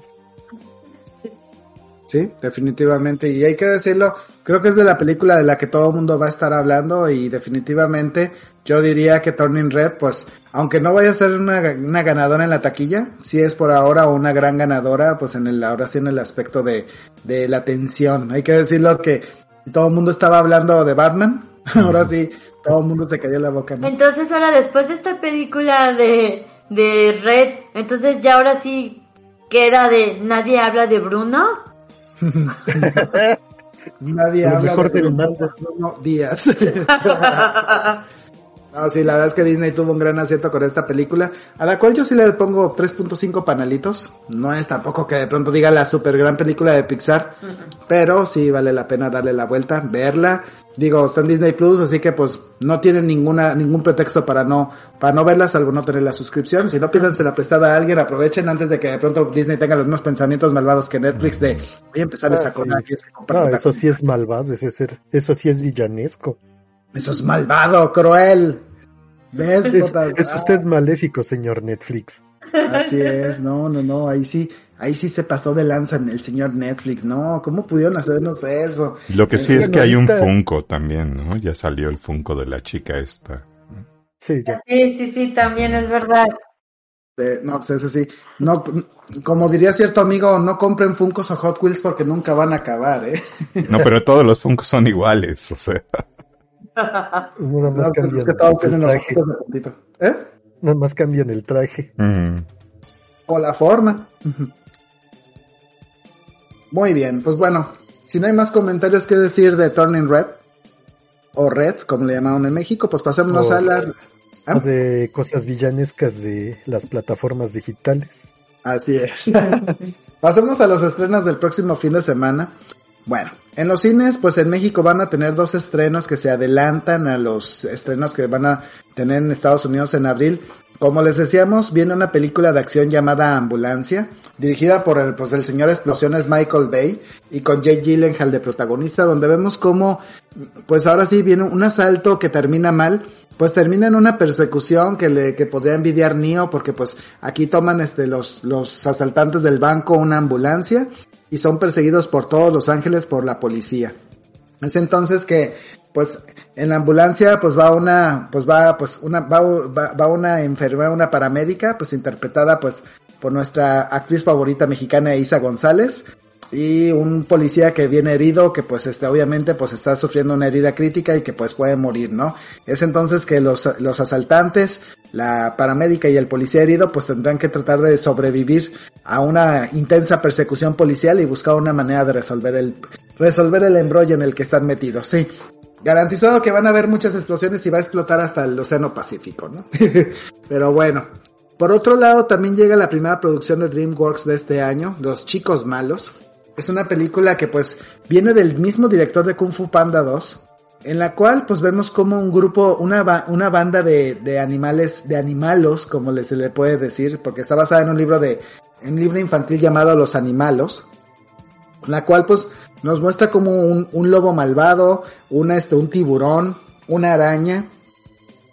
Sí, definitivamente. Y hay que decirlo, creo que es de la película de la que todo el mundo va a estar hablando y definitivamente yo diría que Turning Red, pues, aunque no vaya a ser una, una ganadora en la taquilla, sí es por ahora una gran ganadora, pues en el, ahora sí en el aspecto de, de la tensión. Hay que decirlo que todo el mundo estaba hablando de Batman, ahora sí, todo el mundo se cayó la boca. Entonces ahora después de esta película de, de Red, entonces ya ahora sí queda de nadie habla de Bruno. Nadie habla mejor de Bruno. Bruno Díaz. No, sí, la verdad es que Disney tuvo un gran acierto con esta película, a la cual yo sí le pongo 3.5 panalitos. No es tampoco que de pronto diga la super gran película de Pixar, pero sí vale la pena darle la vuelta, verla. Digo, está en Disney Plus, así que pues no tienen ninguna, ningún pretexto para no, para no verla, salvo no tener la suscripción. Si no, pídansela la prestada a alguien, aprovechen antes de que de pronto Disney tenga los mismos pensamientos malvados que Netflix de voy a empezar a Ah, sacar sí. corajes que No, eso sí es malvado, eso, es ser- eso sí es villanesco. Eso es malvado, cruel. ¿Ves? Es, es usted maléfico, señor Netflix. Así es, no, no, no, ahí sí, ahí sí se pasó de lanza en el señor Netflix, no, ¿cómo pudieron hacernos eso? Lo que sí es Bueno, que hay un Funko también, ¿no? Ya salió el Funko de la chica esta. Sí, ya. Sí, sí, sí, también es verdad. Eh, no, pues ese sí, no, como diría cierto amigo, no compren Funkos o Hot Wheels porque nunca van a acabar, eh. No, pero todos los Funkos son iguales, o sea. Nada más No, pues cambian es que todos tienen el los traje. ojitos de puntito. ¿Eh? Nada más cambian el traje. mm, O la forma. Muy bien, pues bueno, si no hay más comentarios que decir de Turning Red, o Red, como le llamaron en México, pues pasémonos O- a la... ¿Ah? De cosas villanescas de las plataformas digitales. Así es. Pasemos a los estrenos del próximo fin de semana. Bueno, en los cines, pues en México van a tener dos estrenos que se adelantan a los estrenos que van a tener en Estados Unidos en abril. Como les decíamos, viene una película de acción llamada Ambulancia, dirigida por el, pues, el señor Explosiones Michael Bay y con Jake Gyllenhaal de protagonista, donde vemos cómo, pues ahora sí viene un asalto que termina mal, pues termina en una persecución que le que podría envidiar Neo porque pues aquí toman este los los asaltantes del banco una ambulancia y son perseguidos por todos Los Ángeles por la policía. Es entonces que pues en la ambulancia pues va una pues va pues una va, va, va una enfermera una paramédica pues interpretada pues por nuestra actriz favorita mexicana Isa González y un policía que viene herido que pues este obviamente pues está sufriendo una herida crítica y que pues puede morir, ¿no? Es entonces que los, los asaltantes, la paramédica y el policía herido pues tendrán que tratar de sobrevivir a una intensa persecución policial y buscar una manera de resolver el resolver el embrollo en el que están metidos, sí. Garantizado que van a haber muchas explosiones y va a explotar hasta el Océano Pacífico, ¿no? Pero bueno, por otro lado, también llega la primera producción de DreamWorks de este año, Los Chicos Malos. Es una película que pues viene del mismo director de Kung Fu Panda 2, en la cual pues vemos como un grupo, una, una banda de, de animales, de animalos, como se le puede decir, porque está basada en un libro de, en un libro infantil llamado Los Animalos, la cual pues nos muestra como un, un lobo malvado, una, este, un tiburón, una araña,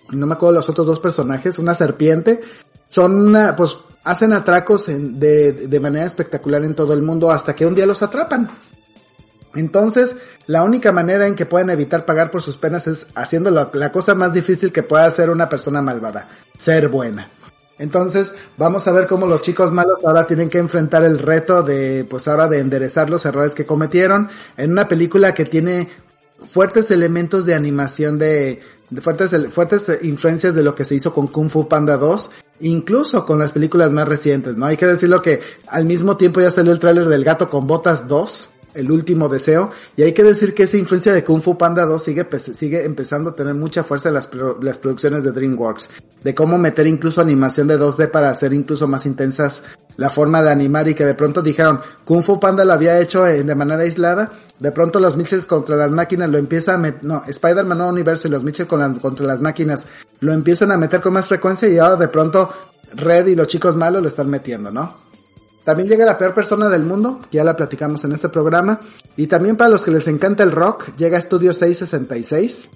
no me acuerdo los otros dos personajes, una serpiente, son una, pues hacen atracos en- de, de manera espectacular en todo el mundo hasta que un día los atrapan. Entonces, la única manera en que pueden evitar pagar por sus penas es haciendo la, la cosa más difícil que pueda hacer una persona malvada, ser buena. Entonces, vamos a ver cómo los chicos malos ahora tienen que enfrentar el reto de, pues ahora de enderezar los errores que cometieron en una película que tiene fuertes elementos de animación de, de fuertes, fuertes influencias de lo que se hizo con Kung Fu Panda 2, incluso con las películas más recientes, ¿no? Hay que decirlo que al mismo tiempo ya salió el tráiler del Gato con Botas 2, el último deseo, y hay que decir que esa influencia de Kung Fu Panda 2 sigue, sigue empezando a tener mucha fuerza en las, las producciones de DreamWorks, de cómo meter incluso animación de 2D para hacer incluso más intensas la forma de animar y que de pronto dijeron, Kung Fu Panda lo había hecho de manera aislada, de pronto los Mitchells contra las máquinas lo empieza a meter, no, Spider-Man no universo y los Mitchell con las- contra las máquinas lo empiezan a meter con más frecuencia y ahora de pronto Red y los chicos malos lo están metiendo, ¿no? También llega la peor persona del mundo, ya la platicamos en este programa. Y también para los que les encanta el rock, llega Studio 666.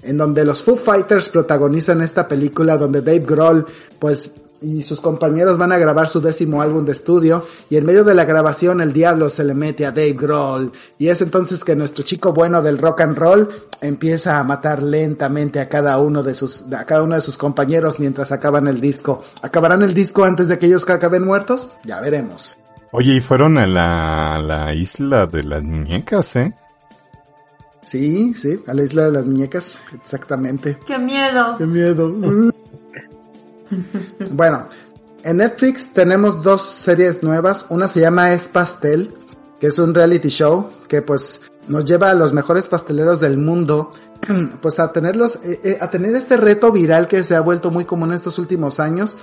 en donde los Foo Fighters protagonizan esta película donde Dave Grohl pues y sus compañeros van a grabar su décimo álbum de estudio y en medio de la grabación el diablo se le mete a Dave Grohl y es entonces que nuestro chico bueno del rock and roll empieza a matar lentamente a cada uno de sus a cada uno de sus compañeros mientras acaban el disco. ¿Acabarán el disco antes de que ellos acaben muertos? Ya veremos. Oye, y fueron a la, la isla de las muñecas, ¿eh? Sí, sí, a la isla de las muñecas, exactamente. ¡Qué miedo! ¡Qué miedo! bueno, en Netflix tenemos dos series nuevas. Una se llama Es Pastel, que es un reality show que pues nos lleva a los mejores pasteleros del mundo pues a tenerlos, eh, eh, a tener este reto viral que se ha vuelto muy común en estos últimos años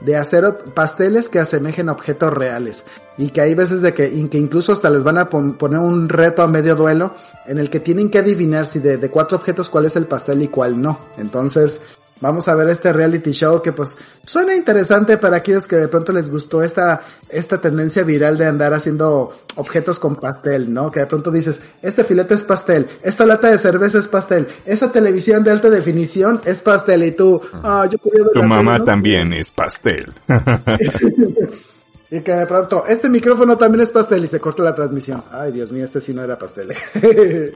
de hacer pasteles que asemejen objetos reales y que hay veces de que, que incluso hasta les van a poner un reto a medio duelo en el que tienen que adivinar si de, de cuatro objetos cuál es el pastel y cuál no. Entonces, vamos a ver este reality show que pues suena interesante para aquellos que de pronto les gustó esta, esta tendencia viral de andar haciendo objetos con pastel, ¿no? Que de pronto dices, este filete es pastel, esta lata de cerveza es pastel, esa televisión de alta definición es pastel y tú, ah, yo Tu mamá también es pastel. y que de pronto, este micrófono también es pastel y se corta la transmisión. Ay, Dios mío, este sí no era pastel.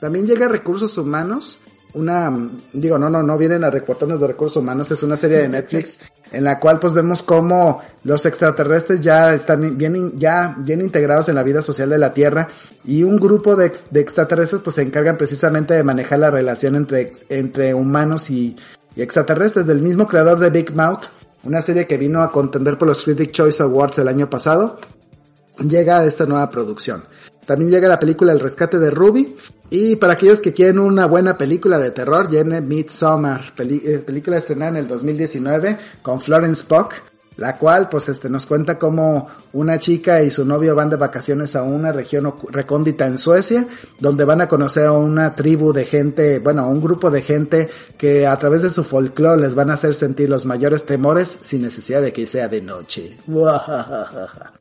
también llega recursos humanos una, digo, no, no, no vienen a reportarnos de recursos humanos, es una serie de Netflix en la cual pues vemos cómo los extraterrestres ya están bien, ya bien integrados en la vida social de la Tierra y un grupo de, extraterrestres pues se encargan precisamente de manejar la relación entre, entre humanos y, y extraterrestres del mismo creador de Big Mouth, una serie que vino a contender por los Critic Choice Awards el año pasado, llega a esta nueva producción. También llega la película El rescate de Ruby. Y para aquellos que quieren una buena película de terror, viene Midsommar, eh, película estrenada en el 2019 con Florence Puck, la cual pues este nos cuenta cómo una chica y su novio van de vacaciones a una región recóndita en Suecia, donde van a conocer a una tribu de gente, bueno, a un grupo de gente que a través de su folclore les van a hacer sentir los mayores temores sin necesidad de que sea de noche.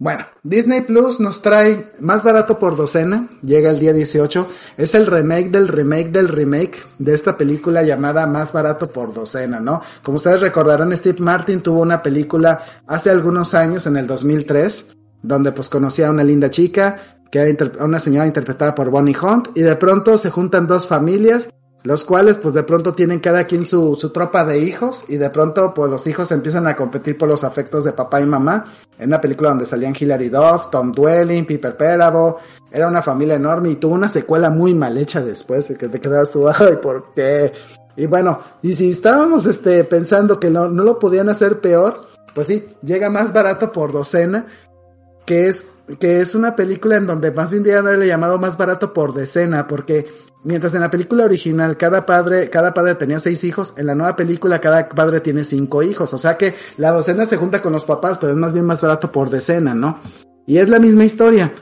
Bueno, Disney Plus nos trae más barato por docena, llega el día 18, es el remake del remake del remake de esta película llamada Más barato por docena, ¿no? Como ustedes recordarán, Steve Martin tuvo una película hace algunos años, en el 2003, donde pues conocía a una linda chica, que era una señora interpretada por Bonnie Hunt, y de pronto se juntan dos familias los cuales pues de pronto tienen cada quien su, su tropa de hijos y de pronto pues los hijos empiezan a competir por los afectos de papá y mamá en una película donde salían Hilary Duff, Tom Dwelling, Piper Perabo, era una familia enorme y tuvo una secuela muy mal hecha después de que te quedas tú, ay, ¿por qué? Y bueno, y si estábamos este pensando que no, no lo podían hacer peor, pues sí, llega más barato por docena, que es que es una película en donde más bien deberían haberle llamado más barato por decena, porque mientras en la película original cada padre, cada padre tenía seis hijos, en la nueva película cada padre tiene cinco hijos, o sea que la docena se junta con los papás, pero es más bien más barato por decena, ¿no? Y es la misma historia.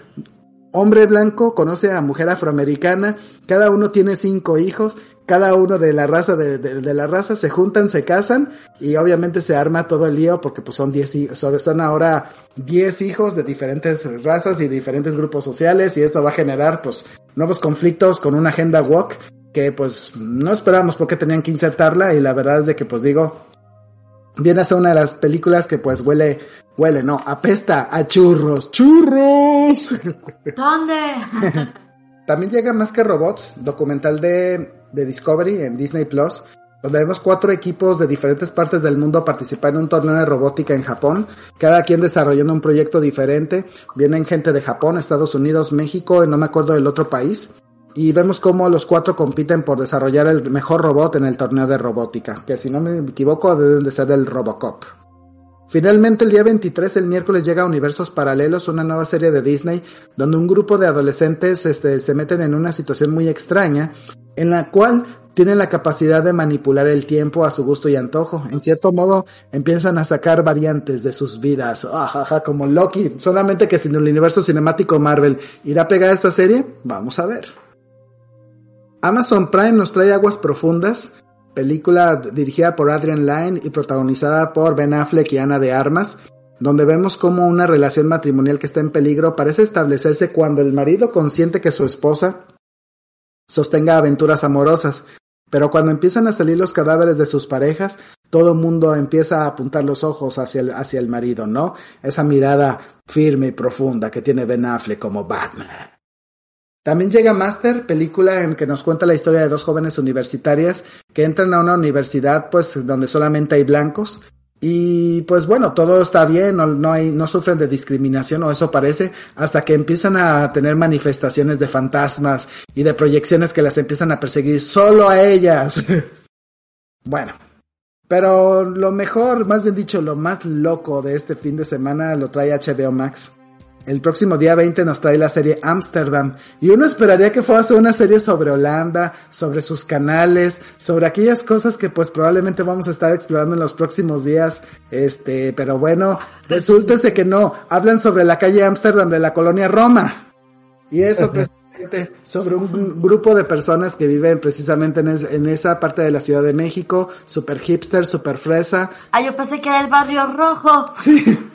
Hombre blanco conoce a mujer afroamericana, cada uno tiene cinco hijos, cada uno de la raza de, la raza se juntan, se casan y obviamente se arma todo el lío porque pues son diez son ahora diez hijos de diferentes razas y diferentes grupos sociales y esto va a generar pues nuevos conflictos con una agenda woke que pues no esperamos porque tenían que insertarla y la verdad es de que pues digo viene a ser una de las películas que pues huele huele no apesta a churros churros ¿Dónde? También llega Más que Robots, documental de, de Discovery en Disney Plus, donde vemos cuatro equipos de diferentes partes del mundo participar en un torneo de robótica en Japón, cada quien desarrollando un proyecto diferente. Vienen gente de Japón, Estados Unidos, México y no me acuerdo del otro país. Y vemos cómo los cuatro compiten por desarrollar el mejor robot en el torneo de robótica, que si no me equivoco deben de ser el Robocop. Finalmente, el día 23, el miércoles, llega a Universos Paralelos, una nueva serie de Disney, donde un grupo de adolescentes este, se meten en una situación muy extraña, en la cual tienen la capacidad de manipular el tiempo a su gusto y antojo. En cierto modo, empiezan a sacar variantes de sus vidas, ajaja, como Loki, solamente que sin el universo cinemático Marvel. ¿Irá a pegar esta serie? Vamos a ver. Amazon Prime nos trae Aguas Profundas, película dirigida por Adrian Lyne y protagonizada por Ben Affleck y Ana de Armas, donde vemos cómo una relación matrimonial que está en peligro parece establecerse cuando el marido consiente que su esposa sostenga aventuras amorosas. Pero cuando empiezan a salir los cadáveres de sus parejas, todo el mundo empieza a apuntar los ojos hacia el, hacia el marido, ¿no? Esa mirada firme y profunda que tiene Ben Affleck como Batman. También llega Master, película en que nos cuenta la historia de dos jóvenes universitarias que entran a una universidad pues donde solamente hay blancos y pues bueno, todo está bien, no, sufren de discriminación o eso parece, hasta que empiezan a tener manifestaciones de fantasmas y de proyecciones que las empiezan a perseguir solo a ellas. bueno, pero lo mejor, más bien dicho, lo más loco de este fin de semana lo trae HBO Max. El próximo día 20 nos trae la serie Amsterdam y uno esperaría que fuese una serie sobre Holanda, sobre sus canales, sobre aquellas cosas que pues probablemente vamos a estar explorando en los próximos días, este, pero bueno, resultese que no, hablan sobre la calle Amsterdam de la colonia Roma. Y eso precisamente sobre un grupo de personas que viven precisamente en, en, esa parte de la Ciudad de México, super hipster, super fresa. Ah, yo pensé que era el barrio rojo. Sí.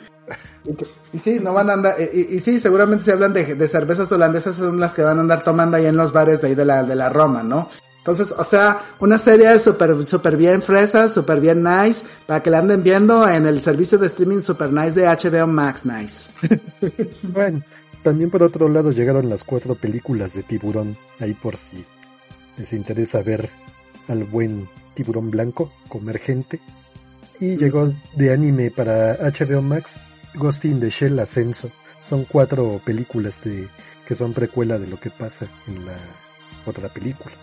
Y, sí, no van a andar, y, y sí, seguramente si hablan de, de, cervezas holandesas son las que van a andar tomando ahí en los bares de ahí de la, de la Roma, ¿no? Entonces, o sea, una serie súper, súper bien fresa, súper bien nice, para que la anden viendo en el servicio de streaming super nice de HBO Max Nice. bueno, también por otro lado llegaron las cuatro películas de tiburón, ahí por si les interesa ver al buen tiburón blanco comer gente. Y llegó de anime para HBO Max Ghost in the Shell Ascenso. Son cuatro películas de, que son precuela de lo que pasa en la otra película.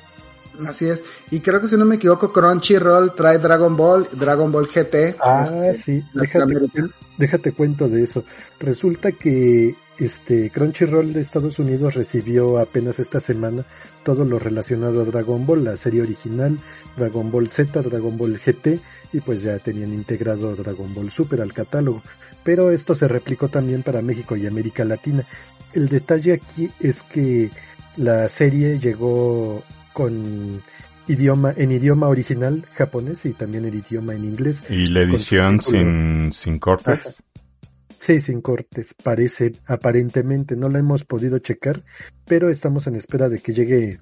Así es. Y creo que si no me equivoco, Crunchyroll trae Dragon Ball, Dragon Ball GT. Ah, sí. Déjate, déjate cuento de eso. Resulta que este Crunchyroll de Estados Unidos recibió apenas esta semana todo lo relacionado a Dragon Ball, la serie original, Dragon Ball Z, Dragon Ball GT y pues ya tenían integrado Dragon Ball Super al catálogo pero esto se replicó también para México y América Latina. El detalle aquí es que la serie llegó con idioma en idioma original japonés y también el idioma en inglés. ¿Y la edición sin, sin cortes? Sí, sin cortes, parece, aparentemente, no la hemos podido checar, pero estamos en espera de que llegue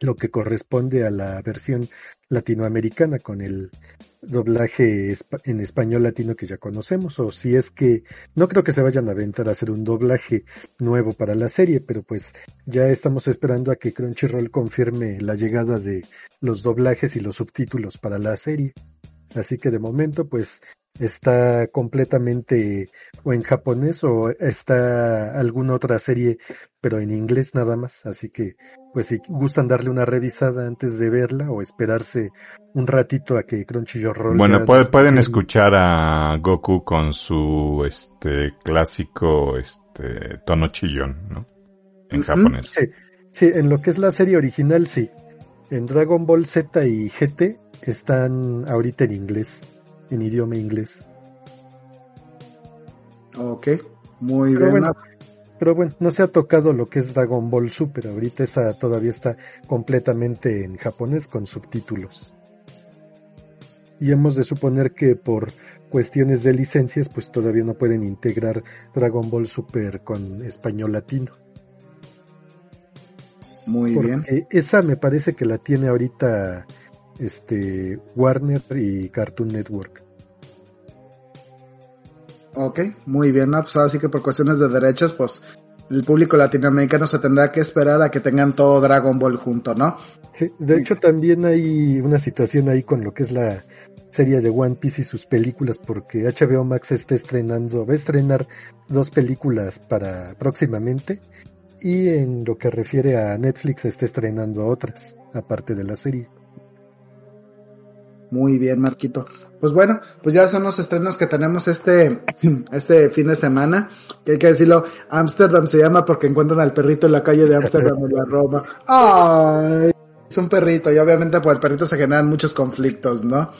lo que corresponde a la versión latinoamericana con el doblaje en español latino que ya conocemos, o si es que no creo que se vayan a aventar a hacer un doblaje nuevo para la serie, pero pues ya estamos esperando a que Crunchyroll confirme la llegada de los doblajes y los subtítulos para la serie. Así que de momento pues está completamente o en japonés o está alguna otra serie pero en inglés nada más. Así que pues si gustan darle una revisada antes de verla o esperarse un ratito a que Crunchyroll bueno pueden escuchar a Goku con su este clásico este tono chillón no en japonés. Sí, sí en lo que es la serie original sí. En Dragon Ball Z y GT están ahorita en inglés en idioma inglés. Ok, muy bien. pero bueno, no se ha tocado lo que es Dragon Ball Super. Ahorita esa todavía está completamente en japonés con subtítulos. Y hemos de suponer que por cuestiones de licencias, pues todavía no pueden integrar Dragon Ball Super con español latino. Muy Porque Esa me parece que la tiene ahorita este Warner y Cartoon Network. Ok, muy bien, pues así que por cuestiones de derechos, pues el público latinoamericano se tendrá que esperar a que tengan todo Dragon Ball junto, ¿no? de hecho, también hay una situación ahí con lo que es la serie de One Piece y sus películas, porque HBO Max está estrenando, va a estrenar dos películas para próximamente, y en lo que refiere a Netflix está estrenando otras, aparte de la serie. Muy bien, Marquito. Pues bueno, pues ya son los estrenos que tenemos este, este fin de semana. Que hay que decirlo, Amsterdam se llama porque encuentran al perrito en la calle de Amsterdam en la Roma. ¡Ay! Es un perrito y obviamente por el perrito se generan muchos conflictos, ¿no?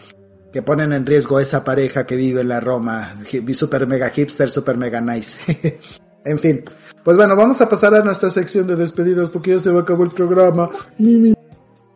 Que ponen en riesgo esa pareja que vive en la Roma. Super mega hipster, super mega nice. en fin. Pues bueno, vamos a pasar a nuestra sección de despedidos porque ya se va a acabar el programa.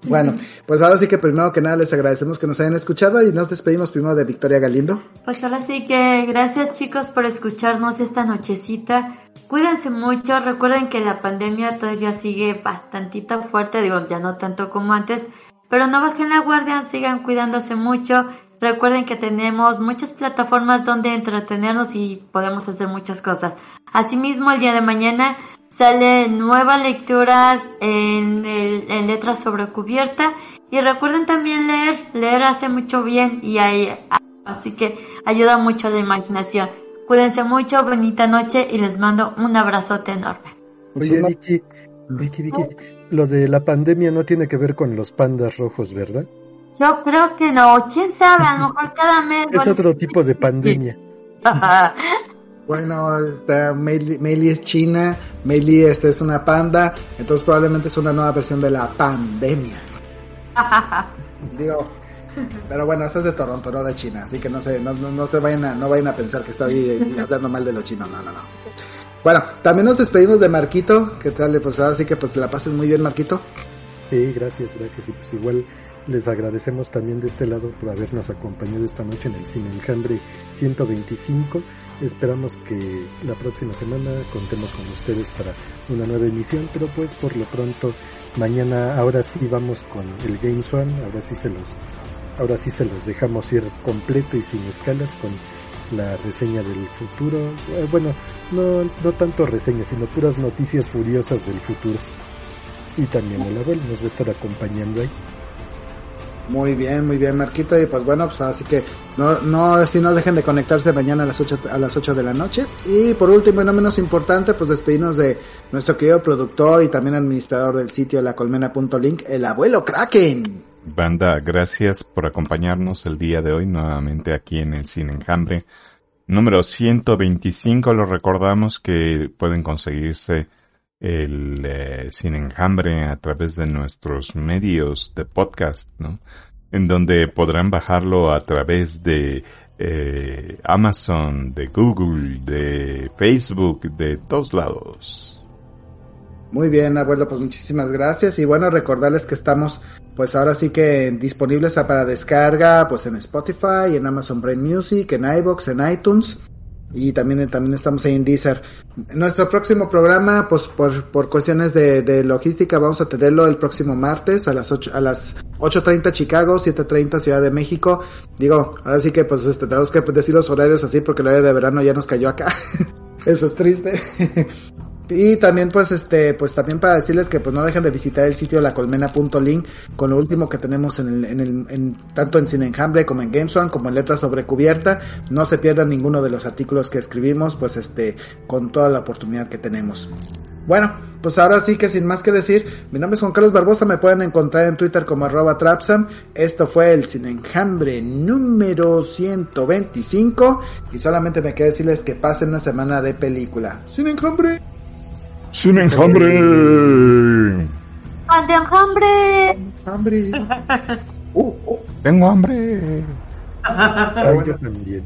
Bueno, pues ahora sí que primero que nada les agradecemos que nos hayan escuchado y nos despedimos primero de Victoria Galindo. Pues ahora sí que gracias chicos por escucharnos esta nochecita. Cuídense mucho, recuerden que la pandemia todavía sigue bastantito fuerte, digo, ya no tanto como antes, pero no bajen la guardia, sigan cuidándose mucho. Recuerden que tenemos muchas plataformas donde entretenernos y podemos hacer muchas cosas. Asimismo, el día de mañana salen nuevas lecturas en, en letras sobre cubierta y recuerden también leer, leer hace mucho bien y ahí, así que ayuda mucho a la imaginación. Cuídense mucho, bonita noche y les mando un abrazote enorme. Oye, Vicky, Vicky, Vicky, lo de la pandemia no tiene que ver con los pandas rojos, ¿verdad? Yo creo que no, quién sabe, a lo mejor cada mes. Es otro tipo de pandemia. Bueno, esta Meili es china, Meili esta es una panda, entonces probablemente es una nueva versión de la pandemia. Digo, pero bueno, esta es de Toronto, no de China, así que no se, no, no, se vayan a, no vayan a pensar que estoy hablando mal de los chinos, no, no, no. Bueno, también nos despedimos de Marquito, ¿qué tal? Pues ahora sí que pues te la pases muy bien, Marquito. Sí, gracias, gracias, y pues igual les agradecemos también de este lado por habernos acompañado esta noche en el Cine Enjambre 125. Esperamos que la próxima semana contemos con ustedes para una nueva emisión, pero pues por lo pronto mañana ahora sí vamos con el Games One, ahora sí se los ahora sí se los dejamos ir completo y sin escalas con la reseña del futuro. Eh, bueno, no, no tanto reseña, sino puras noticias furiosas del futuro. Y también el abuelo nos va a estar acompañando ahí. Muy bien, muy bien, Marquito. Y pues bueno, pues así que no, no, si no dejen de conectarse mañana a las 8, a las 8 de la noche. Y por último y no menos importante, pues despedirnos de nuestro querido productor y también administrador del sitio lacolmena.link, el abuelo Kraken. Banda, gracias por acompañarnos el día de hoy nuevamente aquí en el Cine Enjambre. Número 125, lo recordamos que pueden conseguirse el eh, Sin Enjambre a través de nuestros medios de podcast, ¿no? En donde podrán bajarlo a través de eh, Amazon, de Google, de Facebook, de todos lados. Muy bien, abuelo, pues muchísimas gracias. Y bueno, recordarles que estamos, pues ahora sí que disponibles para descarga, pues en Spotify, en Amazon Brain Music, en iBox, en iTunes y también, también estamos ahí en Deezer. Nuestro próximo programa, pues por, por cuestiones de, de logística, vamos a tenerlo el próximo martes a las 8, a las 8.30 Chicago, 7.30 Ciudad de México. Digo, ahora sí que pues este, tenemos que decir los horarios así porque el horario de verano ya nos cayó acá. Eso es triste. Y también pues este, pues también para decirles que pues no dejen de visitar el sitio lacolmena.link con lo último que tenemos en el, en el, en, tanto en Cine Enjambre como en GameSwan como en Letras sobre Cubierta. No se pierdan ninguno de los artículos que escribimos pues este, con toda la oportunidad que tenemos. Bueno, pues ahora sí que sin más que decir, mi nombre es Juan Carlos Barbosa, me pueden encontrar en Twitter como arroba Trapsam. Esto fue el Cine Enjambre número 125 y solamente me queda decirles que pasen una semana de película. Cine Enjambre. ¡Sin enjambre! ¡Pan de enjambre! ¡Hambre! Uh, uh. Tengo hambre. Ay, yo también.